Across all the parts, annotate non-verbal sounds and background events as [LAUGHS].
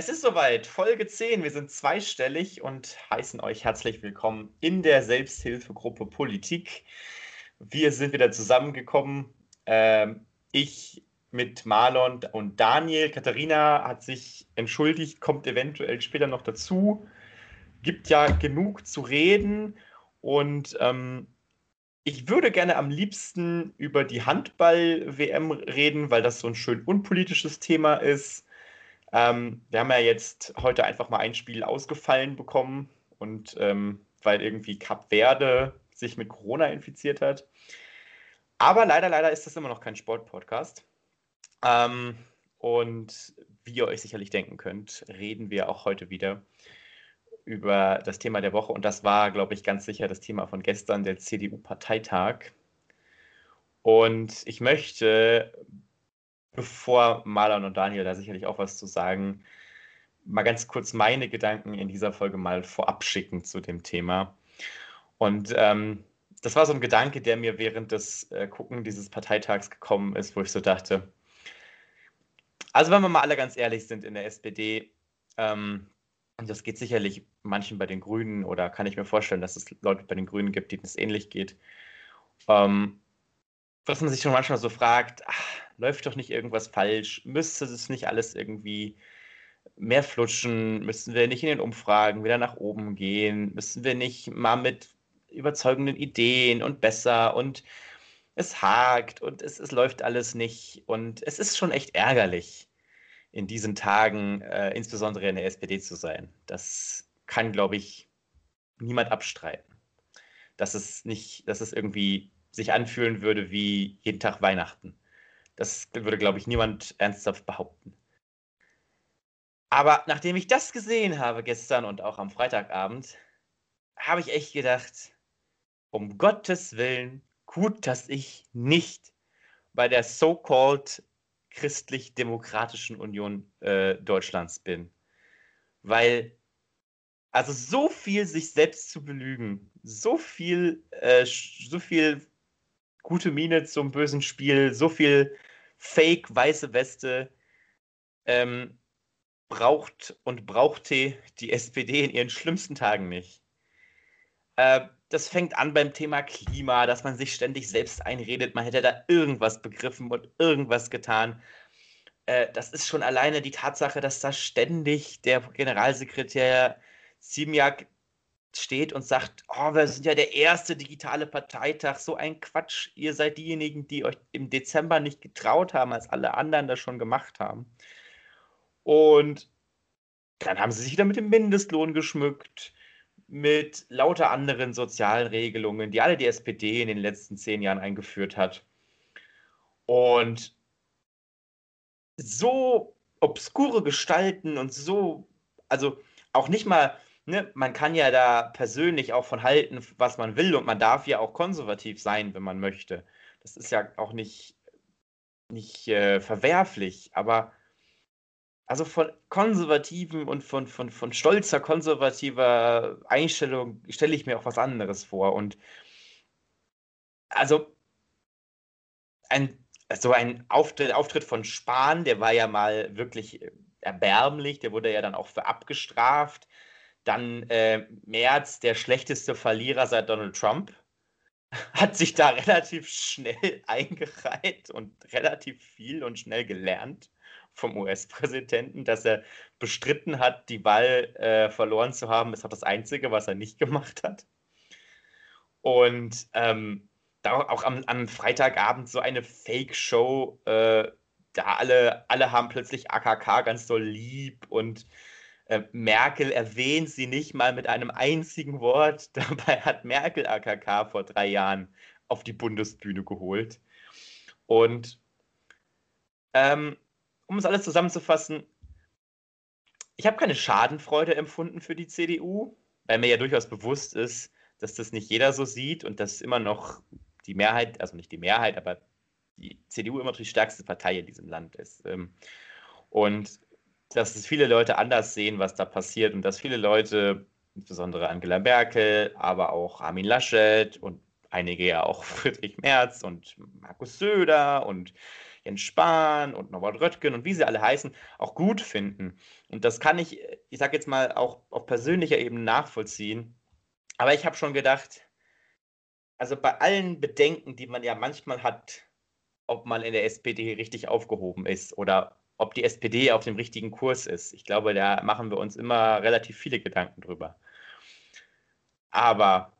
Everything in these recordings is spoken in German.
es ist soweit, Folge 10. Wir sind zweistellig und heißen euch herzlich willkommen in der Selbsthilfegruppe Politik. Wir sind wieder zusammengekommen. Ähm, ich mit Marlon und Daniel. Katharina hat sich entschuldigt, kommt eventuell später noch dazu. Gibt ja genug zu reden und ähm, ich würde gerne am liebsten über die Handball-WM reden, weil das so ein schön unpolitisches Thema ist. Ähm, wir haben ja jetzt heute einfach mal ein Spiel ausgefallen bekommen und ähm, weil irgendwie Cap Verde sich mit Corona infiziert hat. Aber leider, leider ist das immer noch kein Sportpodcast. Ähm, und wie ihr euch sicherlich denken könnt, reden wir auch heute wieder über das Thema der Woche. Und das war, glaube ich, ganz sicher das Thema von gestern, der CDU-Parteitag. Und ich möchte, bevor Marlon und Daniel da sicherlich auch was zu sagen, mal ganz kurz meine Gedanken in dieser Folge mal vorab schicken zu dem Thema. Und ähm, das war so ein Gedanke, der mir während des äh, Gucken dieses Parteitags gekommen ist, wo ich so dachte, also wenn wir mal alle ganz ehrlich sind in der SPD, ähm, und das geht sicherlich manchen bei den Grünen oder kann ich mir vorstellen, dass es Leute bei den Grünen gibt, denen es ähnlich geht. Ähm, was man sich schon manchmal so fragt, ach, läuft doch nicht irgendwas falsch? Müsste es nicht alles irgendwie mehr flutschen? Müssen wir nicht in den Umfragen wieder nach oben gehen? Müssen wir nicht mal mit überzeugenden Ideen und besser und es hakt und es, es läuft alles nicht und es ist schon echt ärgerlich in diesen Tagen, äh, insbesondere in der SPD zu sein. Das kann, glaube ich, niemand abstreiten. Dass es nicht, dass es irgendwie sich anfühlen würde wie jeden Tag Weihnachten. Das würde, glaube ich, niemand ernsthaft behaupten. Aber nachdem ich das gesehen habe gestern und auch am Freitagabend, habe ich echt gedacht, um Gottes Willen, gut, dass ich nicht bei der so-called christlich-demokratischen Union äh, Deutschlands bin. Weil, also so viel sich selbst zu belügen, so viel, äh, so viel gute Miene zum bösen Spiel, so viel Fake weiße Weste ähm, braucht und brauchte die [LAUGHS] SPD in ihren schlimmsten Tagen nicht. Äh, das fängt an beim Thema Klima, dass man sich ständig selbst einredet, man hätte da irgendwas begriffen und irgendwas getan. Äh, das ist schon alleine die Tatsache, dass da ständig der Generalsekretär Ziemiak steht und sagt, oh, wir sind ja der erste digitale Parteitag, so ein Quatsch, ihr seid diejenigen, die euch im Dezember nicht getraut haben, als alle anderen das schon gemacht haben. Und dann haben sie sich wieder mit dem Mindestlohn geschmückt mit lauter anderen sozialen Regelungen, die alle die SPD in den letzten zehn Jahren eingeführt hat. Und so obskure Gestalten und so, also auch nicht mal, ne, man kann ja da persönlich auch von halten, was man will und man darf ja auch konservativ sein, wenn man möchte. Das ist ja auch nicht, nicht äh, verwerflich, aber also von konservativen und von, von, von stolzer konservativer Einstellung stelle ich mir auch was anderes vor. Und also ein, so ein Auftritt, Auftritt von Spahn, der war ja mal wirklich erbärmlich, der wurde ja dann auch für abgestraft. Dann äh, Merz, der schlechteste Verlierer seit Donald Trump, [LAUGHS] hat sich da relativ schnell [LAUGHS] eingereiht und relativ viel und schnell gelernt vom US-Präsidenten, dass er bestritten hat, die Wahl äh, verloren zu haben, ist auch das Einzige, was er nicht [LAUGHS] gemacht hat. Und ähm, da auch am, am, Freitagabend so eine Fake-Show, äh, da alle, alle haben plötzlich AKK ganz so lieb und äh, Merkel erwähnt sie nicht mal mit einem einzigen Wort. [LAUGHS] Dabei hat Merkel AKK vor drei Jahren auf die Bundesbühne geholt. Und ähm, um es alles zusammenzufassen, ich habe keine Schadenfreude empfunden für die CDU, weil mir ja durchaus bewusst ist, dass das nicht jeder so sieht und dass immer noch die Mehrheit, also nicht die Mehrheit, aber die CDU immer noch die stärkste Partei in diesem Land ist. Ähm, und dass es viele Leute anders sehen, was da passiert und dass viele Leute, insbesondere Angela Merkel, aber auch Armin Laschet und einige ja auch [LAUGHS] Friedrich Merz und Markus Söder und Jens Spahn und Norbert Röttgen und wie sie alle heißen, auch gut finden. Und das kann ich, ich sage jetzt mal, auch auf persönlicher Ebene nachvollziehen. Aber ich habe schon gedacht, also bei allen Bedenken, die man ja manchmal hat, ob man in der SPD richtig aufgehoben ist oder ob die SPD auf dem richtigen Kurs ist. Ich glaube, da machen wir uns immer relativ viele Gedanken drüber. Aber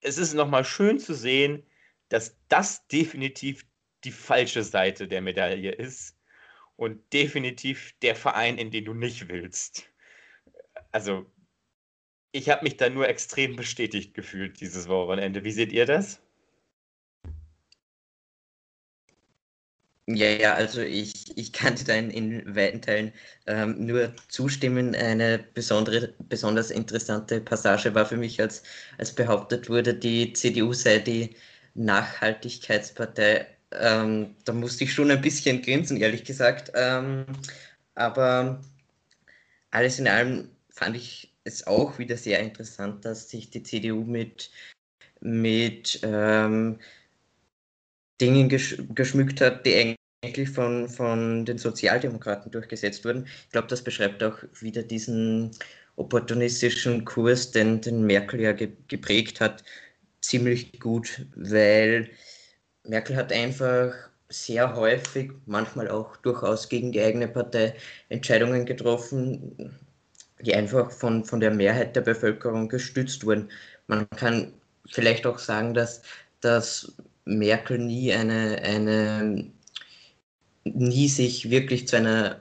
es ist nochmal schön zu sehen, dass das definitiv die falsche Seite der Medaille ist und definitiv der Verein, in den du nicht willst. Also, ich habe mich da nur extrem bestätigt gefühlt dieses Wochenende. Wie seht ihr das? Ja, ja, also ich, ich kann dir da in, weiten Teilen ähm, nur zustimmen. Eine besondere, besonders interessante Passage war für mich, als, als behauptet wurde, die CDU sei die Nachhaltigkeitspartei. Ähm, da musste ich schon ein bisschen grinsen, ehrlich gesagt. Ähm, aber alles in allem fand ich es auch wieder sehr interessant, dass sich die CDU mit, mit ähm, Dingen geschmückt hat, die eigentlich von, von den Sozialdemokraten durchgesetzt wurden. Ich glaube, das beschreibt auch wieder diesen opportunistischen Kurs, den, den Merkel ja ge geprägt hat, ziemlich gut, weil Merkel hat einfach sehr häufig, manchmal auch durchaus gegen die eigene Partei Entscheidungen getroffen, die einfach von, von der Mehrheit der Bevölkerung gestützt wurden. Man kann vielleicht auch sagen, dass, dass Merkel nie eine, eine nie sich wirklich zu einer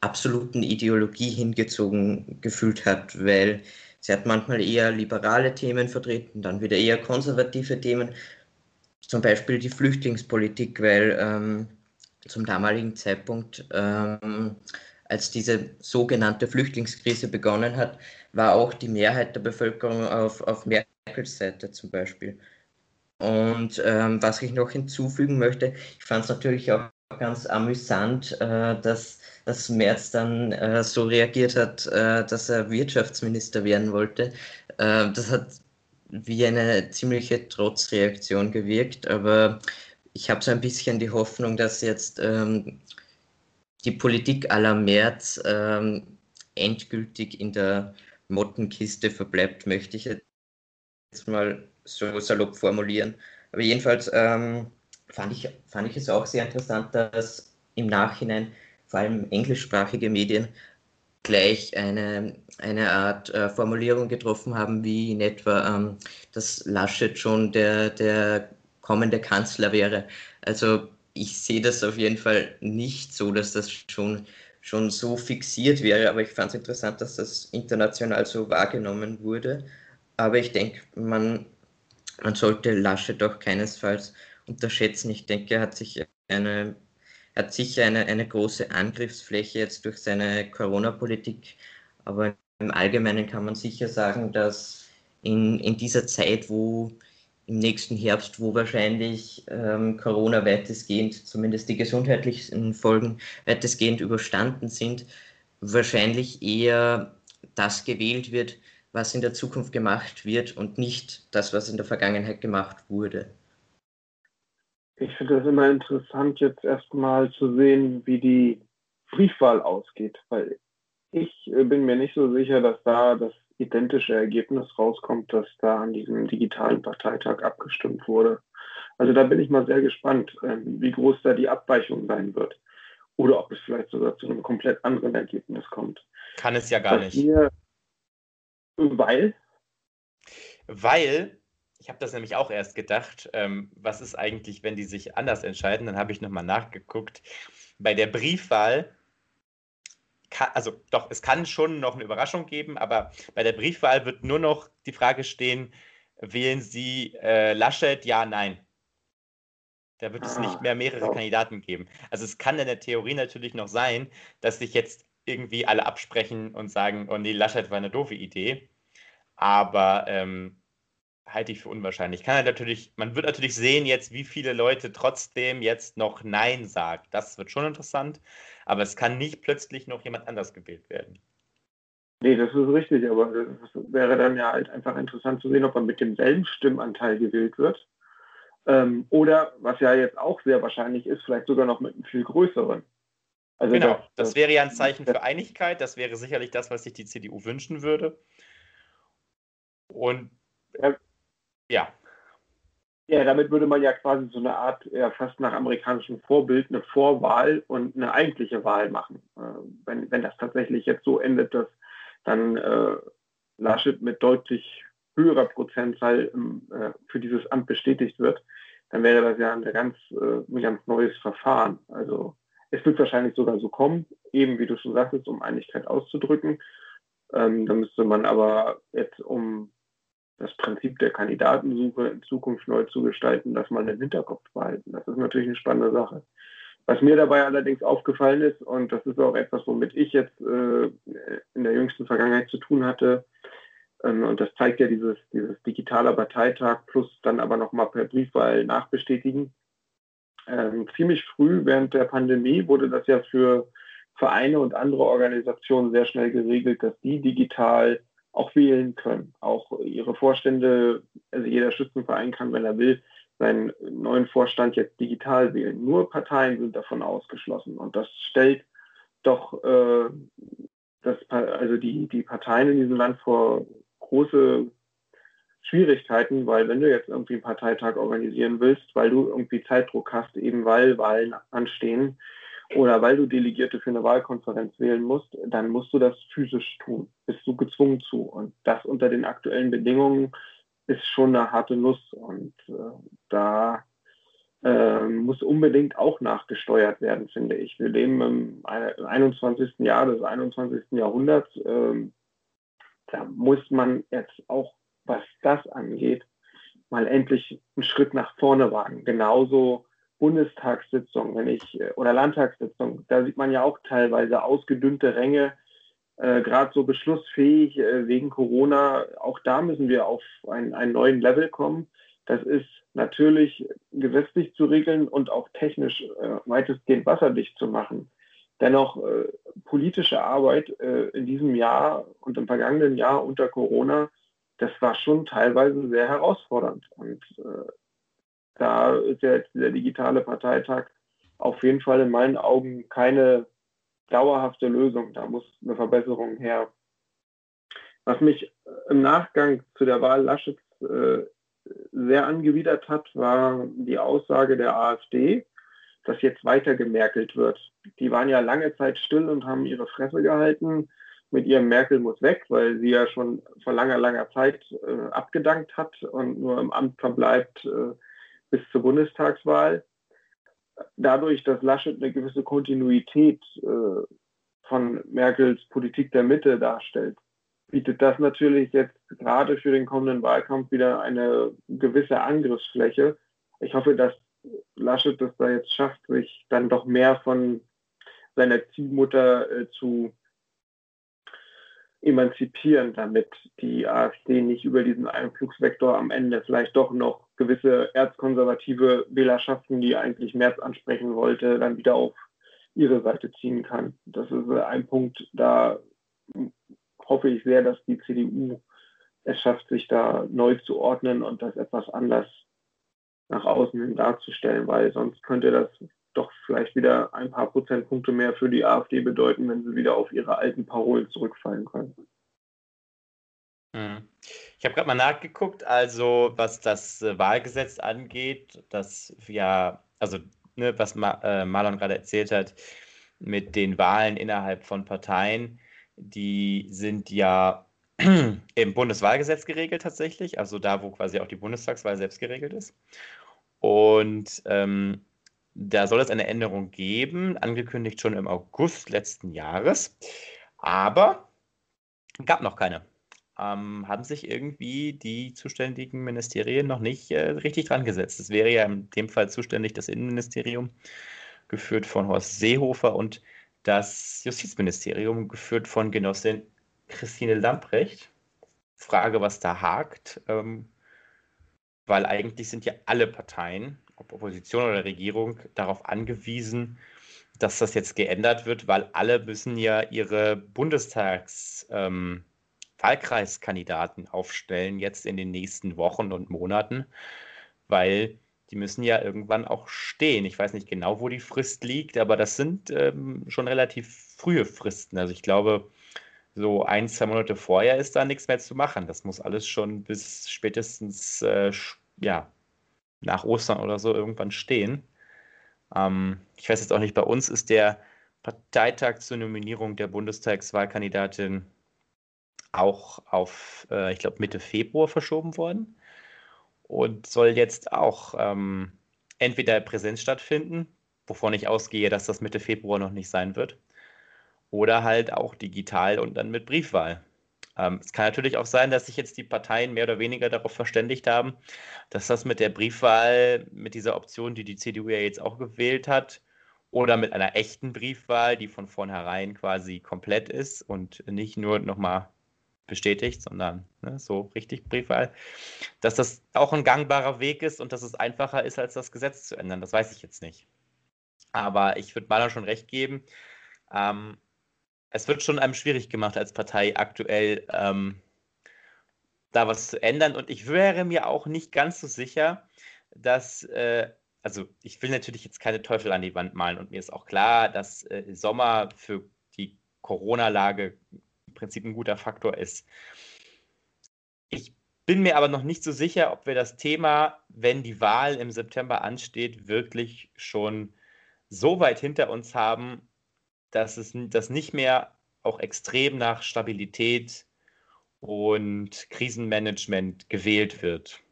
absoluten Ideologie hingezogen gefühlt hat, weil sie hat manchmal eher liberale Themen vertreten, dann wieder eher konservative Themen, zum Beispiel die Flüchtlingspolitik, weil ähm, zum damaligen Zeitpunkt, ähm, als diese sogenannte Flüchtlingskrise begonnen hat, war auch die Mehrheit der Bevölkerung auf, auf Merkels Seite zum Beispiel. Und ähm, was ich noch hinzufügen möchte, ich fand es natürlich auch ganz amüsant, äh, dass, dass Merz dann äh, so reagiert hat, äh, dass er Wirtschaftsminister werden wollte. Das hat wie eine ziemliche Trotzreaktion gewirkt, aber ich habe so ein bisschen die Hoffnung, dass jetzt ähm, die Politik aller Merz ähm, endgültig in der Mottenkiste verbleibt, möchte ich jetzt mal so salopp formulieren. Aber jedenfalls ähm, fand, ich, fand ich es auch sehr interessant, dass im Nachhinein vor allem englischsprachige Medien gleich eine, eine Art äh, Formulierung getroffen haben, wie in etwa, ähm, dass Laschet schon der, der kommende Kanzler wäre. Also ich sehe das auf jeden Fall nicht so, dass das schon, schon so fixiert wäre, aber ich fand es interessant, dass das international so wahrgenommen wurde. Aber ich denke, man, man sollte Laschet doch keinesfalls unterschätzen. Ich denke, er hat sich eine, hat sicher eine, eine große Angriffsfläche jetzt durch seine Corona-Politik, aber im Allgemeinen kann man sicher sagen, dass in, in dieser Zeit, wo im nächsten Herbst, wo wahrscheinlich ähm, Corona weitestgehend, zumindest die gesundheitlichen Folgen weitestgehend überstanden sind, wahrscheinlich eher das gewählt wird, was in der Zukunft gemacht wird und nicht das, was in der Vergangenheit gemacht wurde. Ich finde es immer interessant, jetzt erstmal zu sehen, wie die Briefwahl ausgeht, weil ich äh, bin mir nicht so sicher, dass da das identische Ergebnis rauskommt, dass da an diesem digitalen Parteitag abgestimmt wurde. Also da bin ich mal sehr gespannt, ähm, wie groß da die Abweichung sein wird. Oder ob es vielleicht sogar zu einem komplett anderen Ergebnis kommt. Kann es ja gar Was nicht. Mir, weil? Weil ich habe das nämlich auch erst gedacht, ähm, was ist eigentlich, wenn die sich anders entscheiden? Dann habe ich nochmal nachgeguckt. Bei der Briefwahl, kann, also doch, es kann schon noch eine Überraschung geben, aber bei der Briefwahl wird nur noch die Frage stehen, wählen Sie äh, Laschet, ja, nein. Da wird es nicht ah, mehr mehrere Kandidaten geben. Also es kann in der Theorie natürlich noch sein, dass sich jetzt irgendwie alle absprechen und sagen, oh nee, Laschet war eine doofe Idee. Aber ähm, halte ich für unwahrscheinlich. Kann halt natürlich, man wird natürlich sehen jetzt, wie viele Leute trotzdem jetzt noch Nein sagen. Das wird schon interessant, aber es kann nicht plötzlich noch jemand anders gewählt werden. Nee, das ist richtig, aber es wäre dann ja halt einfach interessant zu sehen, ob man mit demselben Stimmanteil gewählt wird. Ähm, oder, was ja jetzt auch sehr wahrscheinlich ist, vielleicht sogar noch mit einem viel größeren. Also genau, das, das, das wäre ja ein Zeichen für Einigkeit. Das wäre sicherlich das, was sich die CDU wünschen würde. Und ja. Ja. Ja, damit würde man ja quasi so eine Art, ja, fast nach amerikanischem Vorbild, eine Vorwahl und eine eigentliche Wahl machen. Äh, wenn, wenn das tatsächlich jetzt so endet, dass dann äh, Laschet mit deutlich höherer Prozentzahl äh, für dieses Amt bestätigt wird, dann wäre das ja ein ganz, äh, ein ganz neues Verfahren. Also es wird wahrscheinlich sogar so kommen, eben wie du schon sagtest, um Einigkeit auszudrücken. Ähm, da müsste man aber jetzt, um das Prinzip der Kandidatensuche in Zukunft neu zu gestalten, das mal im Hinterkopf behalten. Das ist natürlich eine spannende Sache. Was mir dabei allerdings aufgefallen ist, und das ist auch etwas, womit ich jetzt äh, in der jüngsten Vergangenheit zu tun hatte, ähm, und das zeigt ja dieses, dieses digitaler Parteitag plus dann aber nochmal per Briefwahl nachbestätigen. Ähm, ziemlich früh während der Pandemie wurde das ja für Vereine und andere Organisationen sehr schnell geregelt, dass die digital auch wählen können. Auch ihre Vorstände, also jeder Schützenverein kann, wenn er will, seinen neuen Vorstand jetzt digital wählen. Nur Parteien sind davon ausgeschlossen. Und das stellt doch äh, das, also die, die Parteien in diesem Land vor große Schwierigkeiten, weil wenn du jetzt irgendwie einen Parteitag organisieren willst, weil du irgendwie Zeitdruck hast, eben weil Wahlen anstehen, oder weil du Delegierte für eine Wahlkonferenz wählen musst, dann musst du das physisch tun. Bist du gezwungen zu. Und das unter den aktuellen Bedingungen ist schon eine harte Nuss. Und äh, da äh, muss unbedingt auch nachgesteuert werden, finde ich. Wir leben im 21. Jahr des 21. Jahrhunderts. Äh, da muss man jetzt auch, was das angeht, mal endlich einen Schritt nach vorne wagen. Genauso Bundestagssitzung, wenn ich, äh, oder Landtagssitzung, da sieht man ja auch teilweise ausgedünnte Ränge, äh, gerade so beschlussfähig äh, wegen Corona. Auch da müssen wir auf ein, einen neuen Level kommen. Das ist natürlich gesetzlich zu regeln und auch technisch äh, weitestgehend wasserdicht zu machen. Dennoch äh, politische Arbeit äh, in diesem Jahr und im vergangenen Jahr unter Corona, das war schon teilweise sehr herausfordernd. Und da ist ja jetzt der digitale Parteitag auf jeden Fall in meinen Augen keine dauerhafte Lösung. Da muss eine Verbesserung her. Was mich im Nachgang zu der Wahl Laschets äh, sehr angewidert hat, war die Aussage der AfD, dass jetzt weiter gemerkelt wird. Die waren ja lange Zeit still und haben ihre Fresse gehalten mit ihrem Merkel muss weg, weil sie ja schon vor langer, langer Zeit äh, abgedankt hat und nur im Amt verbleibt, äh, bis zur Bundestagswahl. Dadurch, dass Laschet eine gewisse Kontinuität äh, von Merkels Politik der Mitte darstellt, bietet das natürlich jetzt gerade für den kommenden Wahlkampf wieder eine gewisse Angriffsfläche. Ich hoffe, dass Laschet das da jetzt schafft, sich dann doch mehr von seiner Ziehmutter äh, zu emanzipieren, damit die AfD nicht über diesen Einflugsvektor am Ende vielleicht doch noch gewisse erzkonservative Wählerschaften, die eigentlich März ansprechen wollte, dann wieder auf ihre Seite ziehen kann. Das ist ein Punkt, da hoffe ich sehr, dass die CDU es schafft, sich da neu zu ordnen und das etwas anders nach außen hin darzustellen, weil sonst könnte das doch vielleicht wieder ein paar Prozentpunkte mehr für die AfD bedeuten, wenn sie wieder auf ihre alten Parolen zurückfallen können. Hm. Ich habe gerade mal nachgeguckt, also was das äh, Wahlgesetz angeht, das ja, also ne, was Ma äh, Marlon gerade erzählt hat, mit den Wahlen innerhalb von Parteien, die sind ja [CLEARS THROAT] im Bundeswahlgesetz geregelt tatsächlich, also da, wo quasi auch die Bundestagswahl selbst geregelt ist. Und ähm, da soll es eine Änderung geben, angekündigt schon im August letzten Jahres. Aber gab noch keine. Ähm, haben sich irgendwie die zuständigen Ministerien noch nicht äh, richtig dran gesetzt. Es wäre ja in dem Fall zuständig das Innenministerium, geführt von Horst Seehofer, und das Justizministerium, geführt von Genossin Christine Lamprecht. Frage, was da hakt, ähm, weil eigentlich sind ja alle Parteien ob Opposition oder Regierung, darauf angewiesen, dass das jetzt geändert wird, weil alle müssen ja ihre Bundestagswahlkreiskandidaten ähm, aufstellen, jetzt in den nächsten Wochen und Monaten, weil die müssen ja irgendwann auch stehen. Ich weiß nicht genau, wo die Frist liegt, aber das sind ähm, schon relativ frühe Fristen. Also ich glaube, so ein, zwei Monate vorher ist da nichts mehr zu machen. Das muss alles schon bis spätestens äh, ja, nach Ostern oder so irgendwann stehen. Ähm, ich weiß jetzt auch nicht, bei uns ist der Parteitag zur Nominierung der Bundestagswahlkandidatin auch auf, äh, ich glaube, Mitte Februar verschoben worden und soll jetzt auch ähm, entweder Präsenz stattfinden, wovon ich ausgehe, dass das Mitte Februar noch nicht sein wird, oder halt auch digital und dann mit Briefwahl. Ähm, es kann natürlich auch sein, dass sich jetzt die Parteien mehr oder weniger darauf verständigt haben, dass das mit der Briefwahl, mit dieser Option, die die CDU ja jetzt auch gewählt hat, oder mit einer echten Briefwahl, die von vornherein quasi komplett ist und nicht nur nochmal bestätigt, sondern ne, so richtig Briefwahl, dass das auch ein gangbarer Weg ist und dass es einfacher ist, als das Gesetz zu ändern. Das weiß ich jetzt nicht. Aber ich würde Maler schon recht geben. Ähm, es wird schon einem schwierig gemacht als Partei aktuell ähm, da was zu ändern. Und ich wäre mir auch nicht ganz so sicher, dass, äh, also ich will natürlich jetzt keine Teufel an die Wand malen und mir ist auch klar, dass äh, Sommer für die Corona-Lage im Prinzip ein guter Faktor ist. Ich bin mir aber noch nicht so sicher, ob wir das Thema, wenn die Wahl im September ansteht, wirklich schon so weit hinter uns haben, dass es das nicht mehr auch extrem nach Stabilität und Krisenmanagement gewählt wird.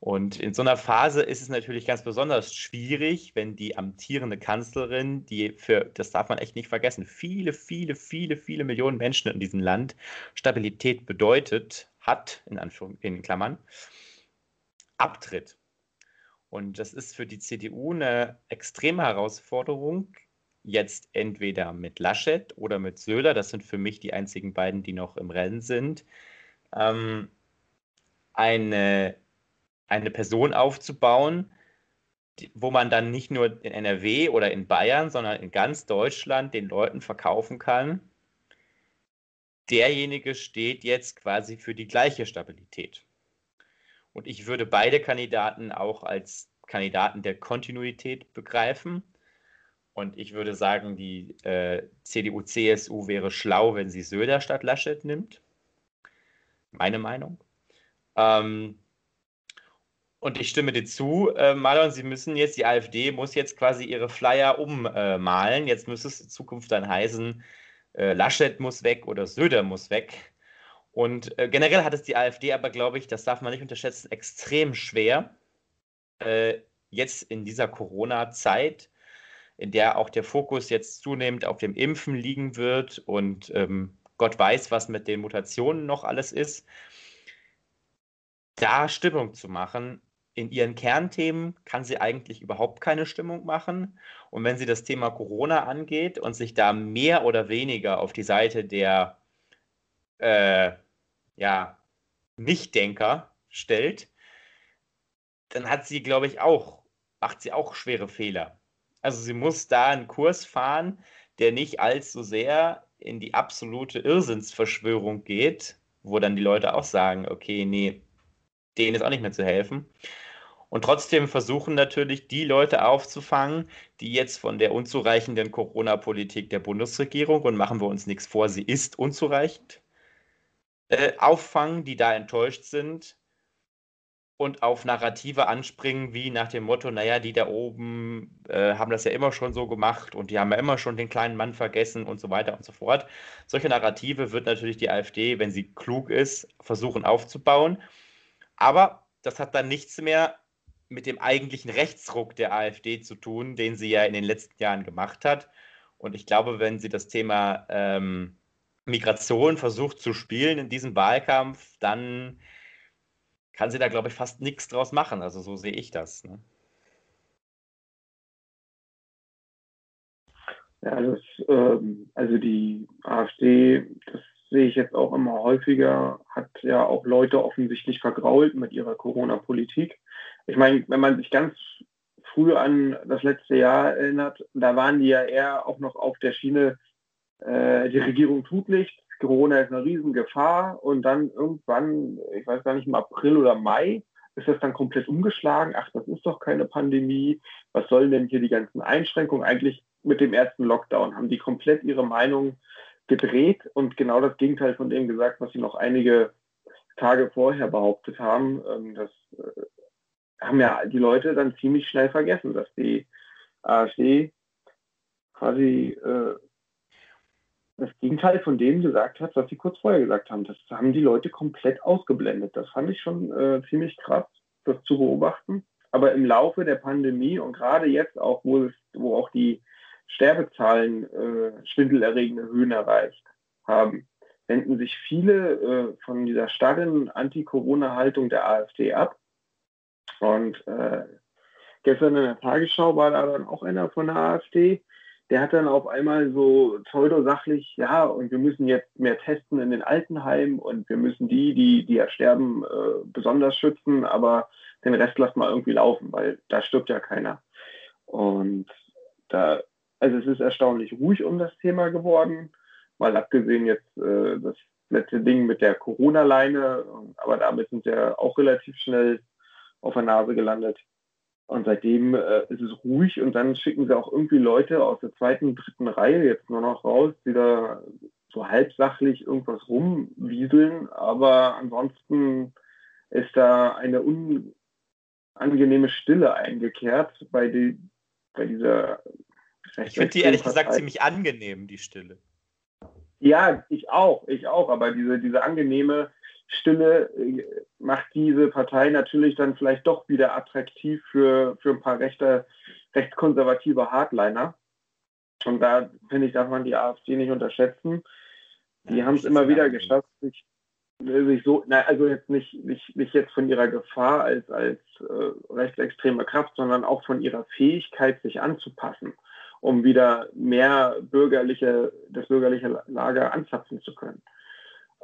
Und in so einer Phase ist es natürlich ganz besonders schwierig, wenn die amtierende Kanzlerin, die für, das darf man echt nicht vergessen, viele, viele, viele, viele Millionen Menschen in diesem Land Stabilität bedeutet, hat, in Anführung, in Klammern, abtritt. Und das ist für die CDU eine extreme Herausforderung, jetzt entweder mit Laschet oder mit Söder, das sind für mich die einzigen beiden, die noch im Rennen sind, ähm, eine, eine Person aufzubauen, wo man dann nicht nur in NRW oder in Bayern, sondern in ganz Deutschland den Leuten verkaufen kann, derjenige steht jetzt quasi für die gleiche Stabilität. Und ich würde beide Kandidaten auch als Kandidaten der Kontinuität begreifen und ich würde sagen, die äh, CDU-CSU wäre schlau, wenn sie Söder statt Laschet nimmt. Meine Meinung. Ähm, und ich stimme dir zu, äh, Marlon, Sie müssen jetzt, die AfD muss jetzt quasi ihre Flyer ummalen. Äh, jetzt müsste es in Zukunft dann heißen, äh, Laschet muss weg oder Söder muss weg. Und äh, generell hat es die AfD aber, glaube ich, das darf man nicht unterschätzen, extrem schwer, äh, jetzt in dieser Corona-Zeit in der auch der Fokus jetzt zunehmend auf dem Impfen liegen wird und ähm, Gott weiß, was mit den Mutationen noch alles ist, da Stimmung zu machen. In ihren Kernthemen kann sie eigentlich überhaupt keine Stimmung machen. Und wenn sie das Thema Corona angeht und sich da mehr oder weniger auf die Seite der äh, ja, Nichtdenker stellt, dann hat sie, glaube ich, auch, macht sie auch schwere Fehler. Also sie muss da einen Kurs fahren, der nicht allzu sehr in die absolute Irrsinnsverschwörung geht, wo dann die Leute auch sagen, okay, nee, denen ist auch nicht mehr zu helfen. Und trotzdem versuchen natürlich die Leute aufzufangen, die jetzt von der unzureichenden Corona-Politik der Bundesregierung, und machen wir uns nichts vor, sie ist unzureichend, äh, auffangen, die da enttäuscht sind und auf Narrative anspringen, wie nach dem Motto, naja, die da oben äh, haben das ja immer schon so gemacht und die haben ja immer schon den kleinen Mann vergessen und so weiter und so fort. Solche Narrative wird natürlich die AfD, wenn sie klug ist, versuchen aufzubauen. Aber das hat dann nichts mehr mit dem eigentlichen Rechtsruck der AfD zu tun, den sie ja in den letzten Jahren gemacht hat. Und ich glaube, wenn sie das Thema ähm, Migration versucht zu spielen in diesem Wahlkampf, dann kann sie da, glaube ich, fast nichts draus machen. Also so sehe ich das. Ne? Ja, das, ähm, also die AfD, das sehe ich jetzt auch immer häufiger, hat ja auch Leute offensichtlich vergrault mit ihrer Corona-Politik. Ich meine, wenn man sich ganz früh an das letzte Jahr erinnert, da waren die ja eher auch noch auf der Schiene, äh, die Regierung tut nichts, Corona ist eine Riesengefahr und dann irgendwann, ich weiß gar nicht, im April oder Mai, ist das dann komplett umgeschlagen. Ach, das ist doch keine Pandemie. Was sollen denn hier die ganzen Einschränkungen? Eigentlich mit dem ersten Lockdown haben die komplett ihre Meinung gedreht und genau das Gegenteil von dem gesagt, was sie noch einige Tage vorher behauptet haben. Ähm, das äh, haben ja die Leute dann ziemlich schnell vergessen, dass die AfD quasi äh, das Gegenteil von dem gesagt hat, was sie kurz vorher gesagt haben. Das haben die Leute komplett ausgeblendet. Das fand ich schon äh, ziemlich krass, das zu beobachten. Aber im Laufe der Pandemie und gerade jetzt auch, wo, es, wo auch die Sterbezahlen äh, schwindelerregende Höhen erreicht haben, wenden sich viele äh, von dieser starren Anti-Corona-Haltung der AfD ab. Und äh, gestern in der Tagesschau war da dann auch einer von der AfD, der hat dann auf einmal so pseudosachlich, ja, und wir müssen jetzt mehr testen in den Altenheimen und wir müssen die, die, die ersterben, äh, besonders schützen, aber den Rest lasst mal irgendwie laufen, weil da stirbt ja keiner. Und da, also es ist erstaunlich ruhig um das Thema geworden, mal abgesehen jetzt äh, das letzte Ding mit der Corona-Leine, aber damit sind wir auch relativ schnell auf der Nase gelandet. Und seitdem äh, ist es ruhig und dann schicken sie auch irgendwie Leute aus der zweiten, dritten Reihe jetzt nur noch raus, die da so halbsachlich irgendwas rumwieseln. Aber ansonsten ist da eine unangenehme Stille eingekehrt bei, die, bei dieser. Ich finde die ehrlich gesagt ziemlich angenehm, die Stille. Ja, ich auch, ich auch. Aber diese, diese angenehme Stille äh, macht diese Partei natürlich dann vielleicht doch wieder attraktiv für, für ein paar rechte, rechtskonservative Hardliner. Und da finde ich, darf man die AfD nicht unterschätzen. Die ja, haben es immer wieder geschafft, sich, sich so, na, also jetzt nicht, nicht, nicht jetzt von ihrer Gefahr als, als äh, rechtsextreme Kraft, sondern auch von ihrer Fähigkeit, sich anzupassen, um wieder mehr bürgerliche, das bürgerliche Lager anzapfen zu können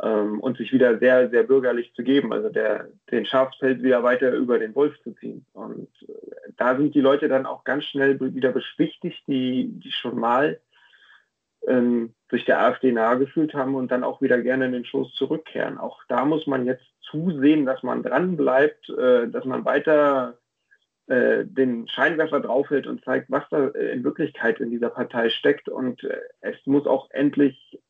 ähm, und sich wieder sehr, sehr bürgerlich zu geben, also der, den Schafspelz wieder weiter über den Wolf zu ziehen. Und äh, da sind die Leute dann auch ganz schnell wieder beschwichtigt, die, die schon mal ähm, sich der AfD nahegefühlt haben und dann auch wieder gerne in den Schoß zurückkehren. Auch da muss man jetzt zusehen, dass man dran bleibt, äh, dass man weiter äh, den Scheinwerfer draufhält und zeigt, was da in Wirklichkeit in dieser Partei steckt. Und äh, es muss auch endlich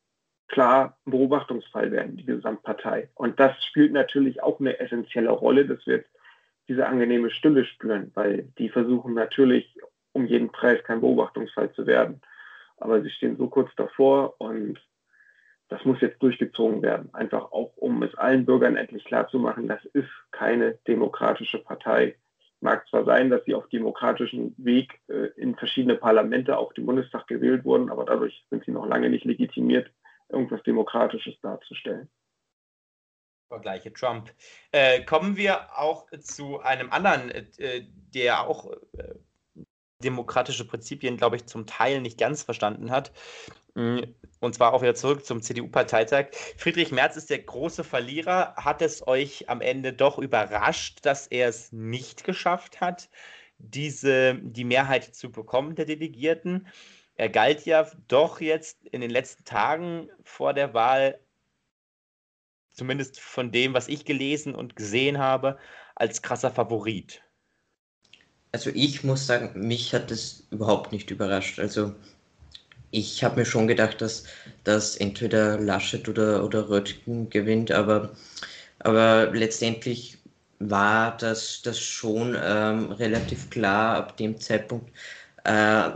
klar ein Beobachtungsfall werden, die Gesamtpartei. Und das spielt natürlich auch eine essentielle Rolle, dass wir diese angenehme Stille spüren, weil die versuchen natürlich um jeden Preis kein Beobachtungsfall zu werden. Aber sie stehen so kurz davor und das muss jetzt durchgezogen werden. Einfach auch, um es allen Bürgern endlich klarzumachen, das ist keine demokratische Partei. Mag zwar sein, dass sie auf demokratischem Weg äh, in verschiedene Parlamente, auch dem Bundestag gewählt wurden, aber dadurch sind sie noch lange nicht legitimiert irgendwas Demokratisches darzustellen. Gleiche Trump. Äh, kommen wir auch zu einem anderen, äh, der auch äh, demokratische Prinzipien, glaube ich, zum Teil nicht ganz verstanden hat. Mm, und zwar auch wieder zurück zum CDU-Parteitag. Friedrich Merz ist der große Verlierer. Hat es euch am Ende doch überrascht, dass er es nicht geschafft hat, diese, die Mehrheit zu bekommen der Delegierten? Er galt ja doch jetzt in den letzten Tagen vor der Wahl, zumindest von dem, was ich gelesen und gesehen habe, als krasser Favorit. Also ich muss sagen, mich hat das überhaupt nicht überrascht. Also ich habe mir schon gedacht, dass, dass entweder Laschet oder, oder Röttgen gewinnt, aber, aber letztendlich war das, das schon ähm, relativ klar ab dem Zeitpunkt, äh,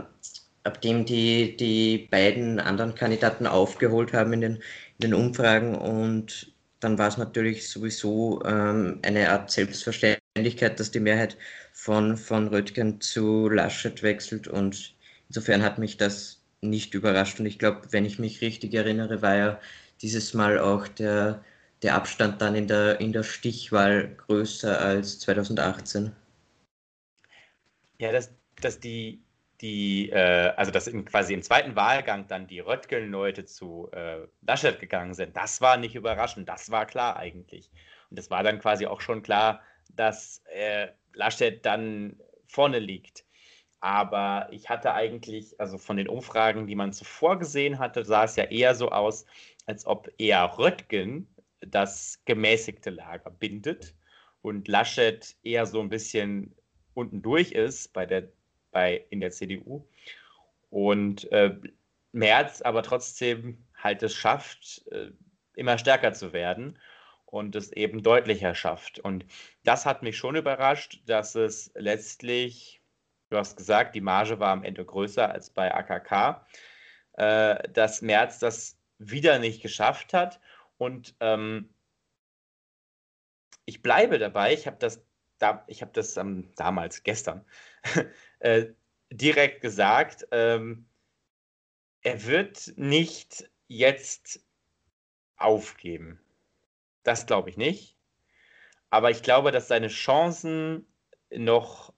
ab dem die, die beiden anderen Kandidaten aufgeholt haben in den, in den Umfragen und dann war es natürlich sowieso ähm, eine Art Selbstverständlichkeit, dass die Mehrheit von, von Röttgen zu Laschet wechselt und insofern hat mich das nicht überrascht und ich glaube, wenn ich mich richtig erinnere, war ja dieses Mal auch der, der Abstand dann in der, in der Stichwahl größer als 2018. Ja, dass, dass die die, äh, also dass in, quasi im zweiten Wahlgang dann die Röttgen-Leute zu äh, Laschet gegangen sind, das war nicht überraschend, das war klar eigentlich. Und es war dann quasi auch schon klar, dass äh, Laschet dann vorne liegt. Aber ich hatte eigentlich, also von den Umfragen, die man zuvor gesehen hatte, sah es ja eher so aus, als ob eher Röttgen das gemäßigte Lager bindet und Laschet eher so ein bisschen unten durch ist bei der, bei, in der CDU und äh, Merz aber trotzdem halt es schafft, äh, immer stärker zu werden und es eben deutlicher schafft. Und das hat mich schon überrascht, dass es letztlich, du hast gesagt, die Marge war am Ende größer als bei AKK, äh, dass Merz das wieder nicht geschafft hat. Und ähm, ich bleibe dabei, ich habe das, da, ich hab das ähm, damals, gestern, [LAUGHS] äh, direkt gesagt, ähm, er wird nicht jetzt aufgeben. Das glaube ich nicht. Aber ich glaube, dass seine Chancen noch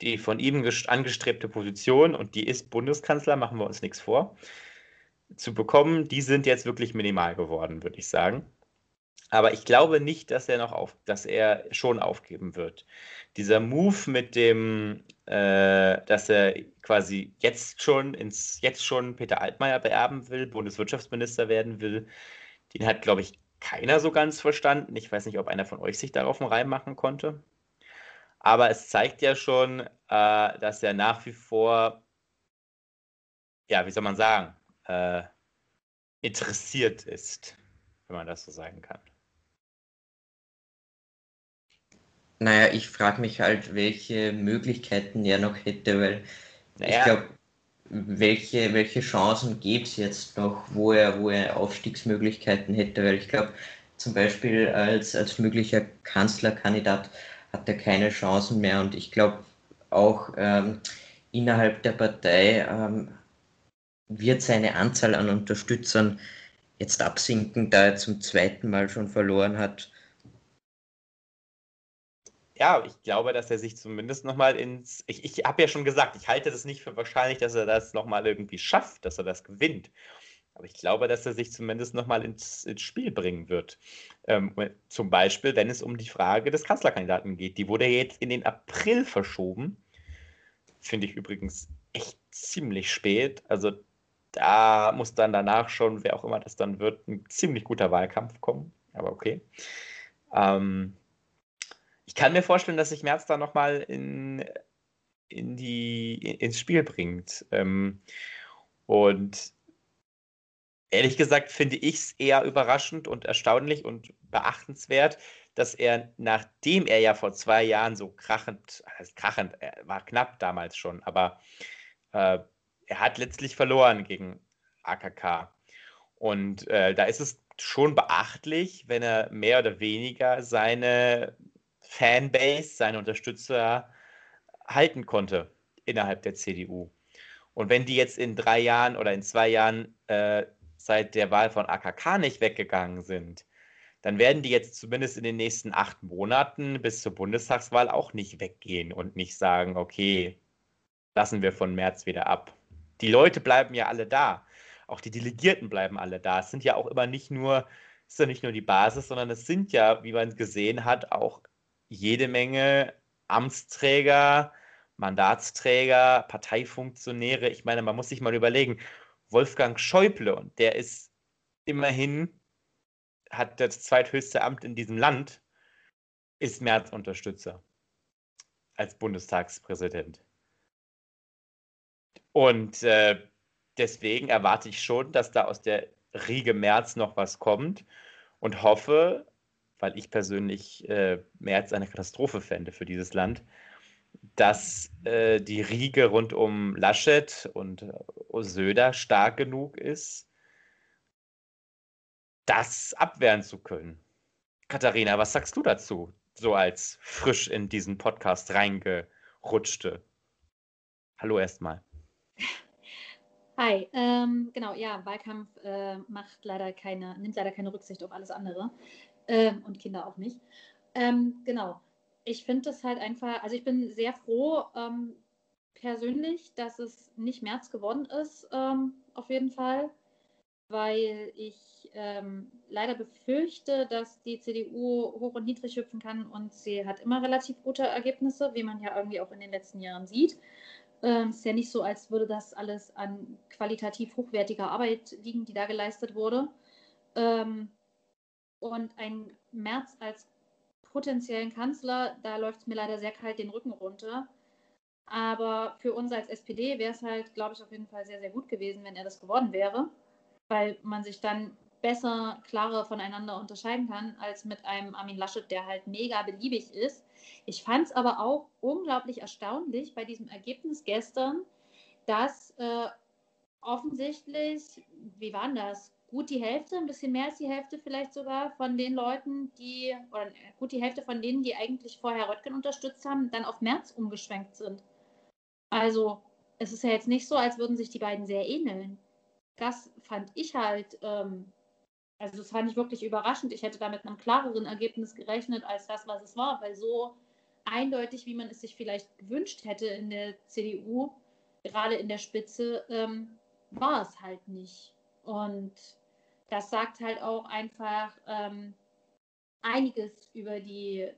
die von ihm angestrebte Position, und die ist Bundeskanzler, machen wir uns nichts vor, zu bekommen, die sind jetzt wirklich minimal geworden, würde ich sagen. Aber ich glaube nicht, dass er noch auf, dass er schon aufgeben wird. Dieser Move mit dem, äh, dass er quasi jetzt schon ins, jetzt schon Peter Altmaier beerben will, Bundeswirtschaftsminister werden will, den hat, glaube ich, keiner so ganz verstanden. Ich weiß nicht, ob einer von euch sich darauf einen Reim machen konnte. Aber es zeigt ja schon, äh, dass er nach wie vor, ja, wie soll man sagen, äh, interessiert ist, wenn man das so sagen kann. Naja, ich frage mich halt, welche Möglichkeiten er noch hätte, weil naja. ich glaube, welche, welche Chancen gäbe es jetzt noch, wo er, wo er Aufstiegsmöglichkeiten hätte, weil ich glaube, zum Beispiel als, als möglicher Kanzlerkandidat hat er keine Chancen mehr und ich glaube auch ähm, innerhalb der Partei ähm, wird seine Anzahl an Unterstützern jetzt absinken, da er zum zweiten Mal schon verloren hat ja, ich glaube, dass er sich zumindest nochmal ins. Ich, ich habe ja schon gesagt, ich halte das nicht für wahrscheinlich, dass er das nochmal irgendwie schafft, dass er das gewinnt. Aber ich glaube, dass er sich zumindest nochmal ins, ins Spiel bringen wird. Ähm, zum Beispiel, wenn es um die Frage des Kanzlerkandidaten geht. Die wurde jetzt in den April verschoben. Finde ich übrigens echt ziemlich spät. Also da muss dann danach schon, wer auch immer das dann wird, ein ziemlich guter Wahlkampf kommen. Aber okay. Ähm, ich kann mir vorstellen, dass sich Merz da nochmal in, in die, ins Spiel bringt. Ähm, und ehrlich gesagt finde ich es eher überraschend und erstaunlich und beachtenswert, dass er, nachdem er ja vor zwei Jahren so krachend, heißt krachend, er war knapp damals schon, aber äh, er hat letztlich verloren gegen AKK. Und äh, da ist es schon beachtlich, wenn er mehr oder weniger seine Fanbase, seine Unterstützer halten konnte innerhalb der CDU. Und wenn die jetzt in drei Jahren oder in zwei Jahren äh, seit der Wahl von AKK nicht weggegangen sind, dann werden die jetzt zumindest in den nächsten acht Monaten bis zur Bundestagswahl auch nicht weggehen und nicht sagen, okay, lassen wir von März wieder ab. Die Leute bleiben ja alle da. Auch die Delegierten bleiben alle da. Es sind ja auch immer nicht nur, es ist ja nicht nur die Basis, sondern es sind ja, wie man gesehen hat, auch jede Menge Amtsträger, Mandatsträger, Parteifunktionäre. Ich meine, man muss sich mal überlegen, Wolfgang Schäuble, und der ist immerhin, hat das zweithöchste Amt in diesem Land, ist Merz-Unterstützer als Bundestagspräsident. Und äh, deswegen erwarte ich schon, dass da aus der Riege März noch was kommt und hoffe, weil ich persönlich äh, mehr als eine Katastrophe fände für dieses Land, dass äh, die Riege rund um Laschet und Söder stark genug ist, das abwehren zu können. Katharina, was sagst du dazu, so als frisch in diesen Podcast reingerutschte? Hallo erstmal. Hi, ähm, genau, ja, Wahlkampf äh, macht leider keine, nimmt leider keine Rücksicht auf alles andere äh, und Kinder auch nicht. Ähm, genau. Ich finde das halt einfach, also ich bin sehr froh ähm, persönlich, dass es nicht März geworden ist, ähm, auf jeden Fall, weil ich ähm, leider befürchte, dass die CDU hoch und niedrig hüpfen kann und sie hat immer relativ gute Ergebnisse, wie man ja irgendwie auch in den letzten Jahren sieht. Ähm, es ist ja nicht so, als würde das alles an qualitativ hochwertiger Arbeit liegen, die da geleistet wurde. Ähm, und ein März als potenziellen Kanzler, da läuft es mir leider sehr kalt den Rücken runter. Aber für uns als SPD wäre es halt, glaube ich, auf jeden Fall sehr, sehr gut gewesen, wenn er das geworden wäre, weil man sich dann besser, klarer voneinander unterscheiden kann, als mit einem Armin Laschet, der halt mega beliebig ist. Ich fand es aber auch unglaublich erstaunlich bei diesem Ergebnis gestern, dass äh, offensichtlich, wie war das? Gut die Hälfte, ein bisschen mehr als die Hälfte vielleicht sogar von den Leuten, die, oder äh, gut die Hälfte von denen, die eigentlich vorher Röttgen unterstützt haben, dann auf März umgeschwenkt sind. Also es ist ja jetzt nicht so, als würden sich die beiden sehr ähneln. Das fand ich halt, ähm, also das fand ich wirklich überraschend. Ich hätte da mit einem klareren Ergebnis gerechnet als das, was es war, weil so eindeutig, wie man es sich vielleicht gewünscht hätte in der CDU, gerade in der Spitze, ähm, war es halt nicht. Und das sagt halt auch einfach ähm, einiges über die,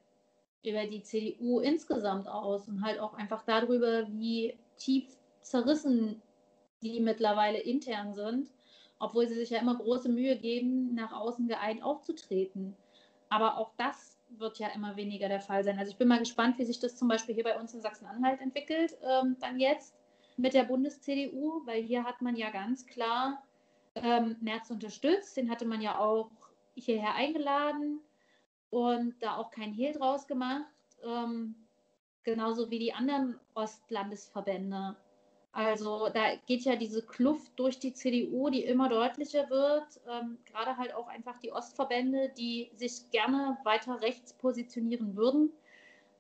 über die CDU insgesamt aus und halt auch einfach darüber, wie tief zerrissen die mittlerweile intern sind, obwohl sie sich ja immer große Mühe geben, nach außen geeint aufzutreten. Aber auch das wird ja immer weniger der Fall sein. Also ich bin mal gespannt, wie sich das zum Beispiel hier bei uns in Sachsen-Anhalt entwickelt, ähm, dann jetzt mit der Bundes-CDU, weil hier hat man ja ganz klar ähm, Merz unterstützt. Den hatte man ja auch hierher eingeladen und da auch kein Hehl draus gemacht. Ähm, genauso wie die anderen Ostlandesverbände. Also da geht ja diese Kluft durch die CDU, die immer deutlicher wird. Ähm, gerade halt auch einfach die Ostverbände, die sich gerne weiter rechts positionieren würden.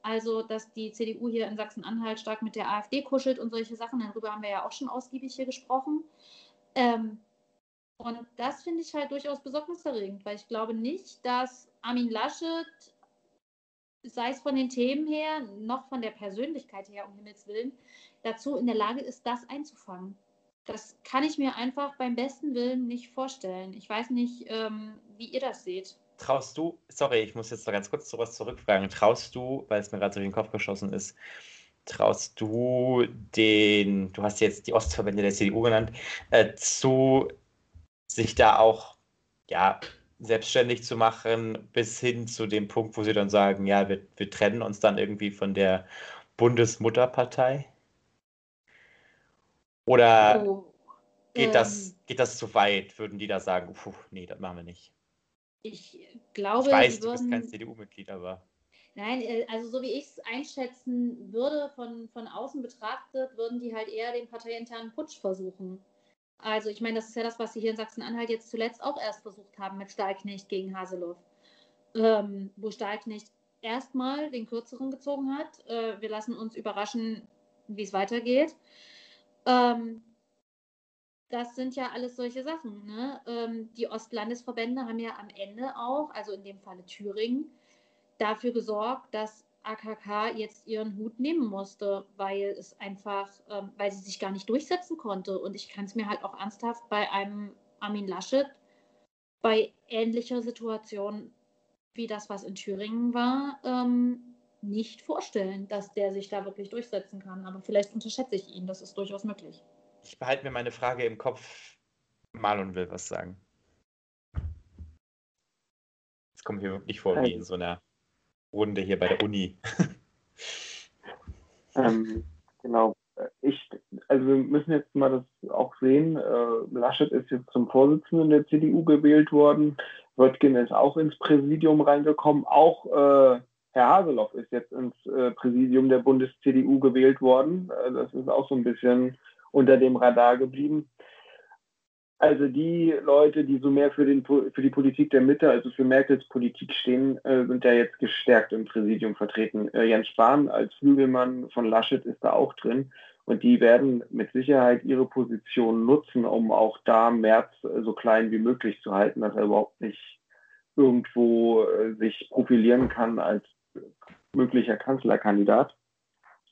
Also, dass die CDU hier in Sachsen-Anhalt stark mit der AfD kuschelt und solche Sachen, darüber haben wir ja auch schon ausgiebig hier gesprochen. Ähm, und das finde ich halt durchaus besorgniserregend, weil ich glaube nicht, dass Armin Laschet, sei es von den Themen her, noch von der Persönlichkeit her, um Himmels Willen, dazu in der Lage ist, das einzufangen. Das kann ich mir einfach beim besten Willen nicht vorstellen. Ich weiß nicht, ähm, wie ihr das seht. Traust du, sorry, ich muss jetzt noch ganz kurz sowas zurückfragen, traust du, weil es mir gerade durch den Kopf geschossen ist, traust du den, du hast jetzt die Ostverbände der CDU genannt, äh, zu sich da auch ja, selbstständig zu machen, bis hin zu dem Punkt, wo sie dann sagen, ja, wir, wir trennen uns dann irgendwie von der Bundesmutterpartei? Oder oh, geht, ähm, das, geht das zu weit? Würden die da sagen, puh, nee, das machen wir nicht? Ich glaube, ich weiß, du bist kein CDU-Mitglied, aber. Nein, äh, also so wie ich es einschätzen würde, von, von außen betrachtet, würden die halt eher den parteiinternen Putsch versuchen. Also ich meine, das ist ja das, was sie hier in Sachsen-Anhalt jetzt zuletzt auch erst versucht haben mit Stahlknecht gegen Haseloff. Ähm, wo Stahlknecht erstmal den kürzeren gezogen hat. Äh, wir lassen uns überraschen, wie es weitergeht. Ähm, das sind ja alles solche Sachen. Ne? Ähm, die Ostlandesverbände haben ja am Ende auch, also in dem Falle Thüringen, dafür gesorgt, dass AKK jetzt ihren Hut nehmen musste, weil es einfach, ähm, weil sie sich gar nicht durchsetzen konnte. Und ich kann es mir halt auch ernsthaft bei einem Armin Laschet bei ähnlicher Situation wie das, was in Thüringen war, ähm, nicht vorstellen, dass der sich da wirklich durchsetzen kann. Aber vielleicht unterschätze ich ihn, das ist durchaus möglich. Ich behalte mir meine Frage im Kopf. Marlon will was sagen. Jetzt kommen wir wirklich vor wie in so einer Runde hier bei der Uni. [LAUGHS] ähm, genau. Ich, also wir müssen jetzt mal das auch sehen. Äh, Laschet ist jetzt zum Vorsitzenden der CDU gewählt worden. Wöttgen ist auch ins Präsidium reingekommen. Auch äh, Herr Haseloff ist jetzt ins äh, Präsidium der Bundes-CDU gewählt worden. Äh, das ist auch so ein bisschen unter dem Radar geblieben. Also die Leute, die so mehr für, den, für die Politik der Mitte, also für Merkels Politik stehen, äh, sind ja jetzt gestärkt im Präsidium vertreten. Äh, Jens Spahn als Flügelmann von Laschet ist da auch drin. Und die werden mit Sicherheit ihre Position nutzen, um auch da Merz äh, so klein wie möglich zu halten, dass er überhaupt nicht irgendwo äh, sich profilieren kann als möglicher Kanzlerkandidat.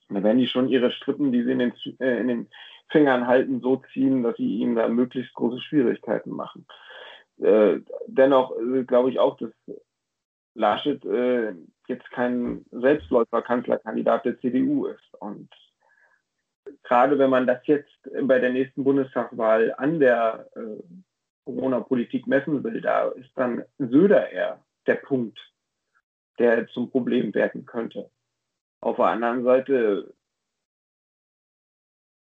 Da werden die schon ihre Strippen, die sie in den, äh, in den Fingern halten, so ziehen, dass sie ihm da möglichst große Schwierigkeiten machen. Äh, dennoch äh, glaube ich auch, dass Laschet äh, jetzt kein Selbstläufer-Kanzlerkandidat der CDU ist. Und gerade wenn man das jetzt bei der nächsten Bundestagswahl an der äh, Corona-Politik messen will, da ist dann Söder eher der Punkt, der zum Problem werden könnte. Auf der anderen Seite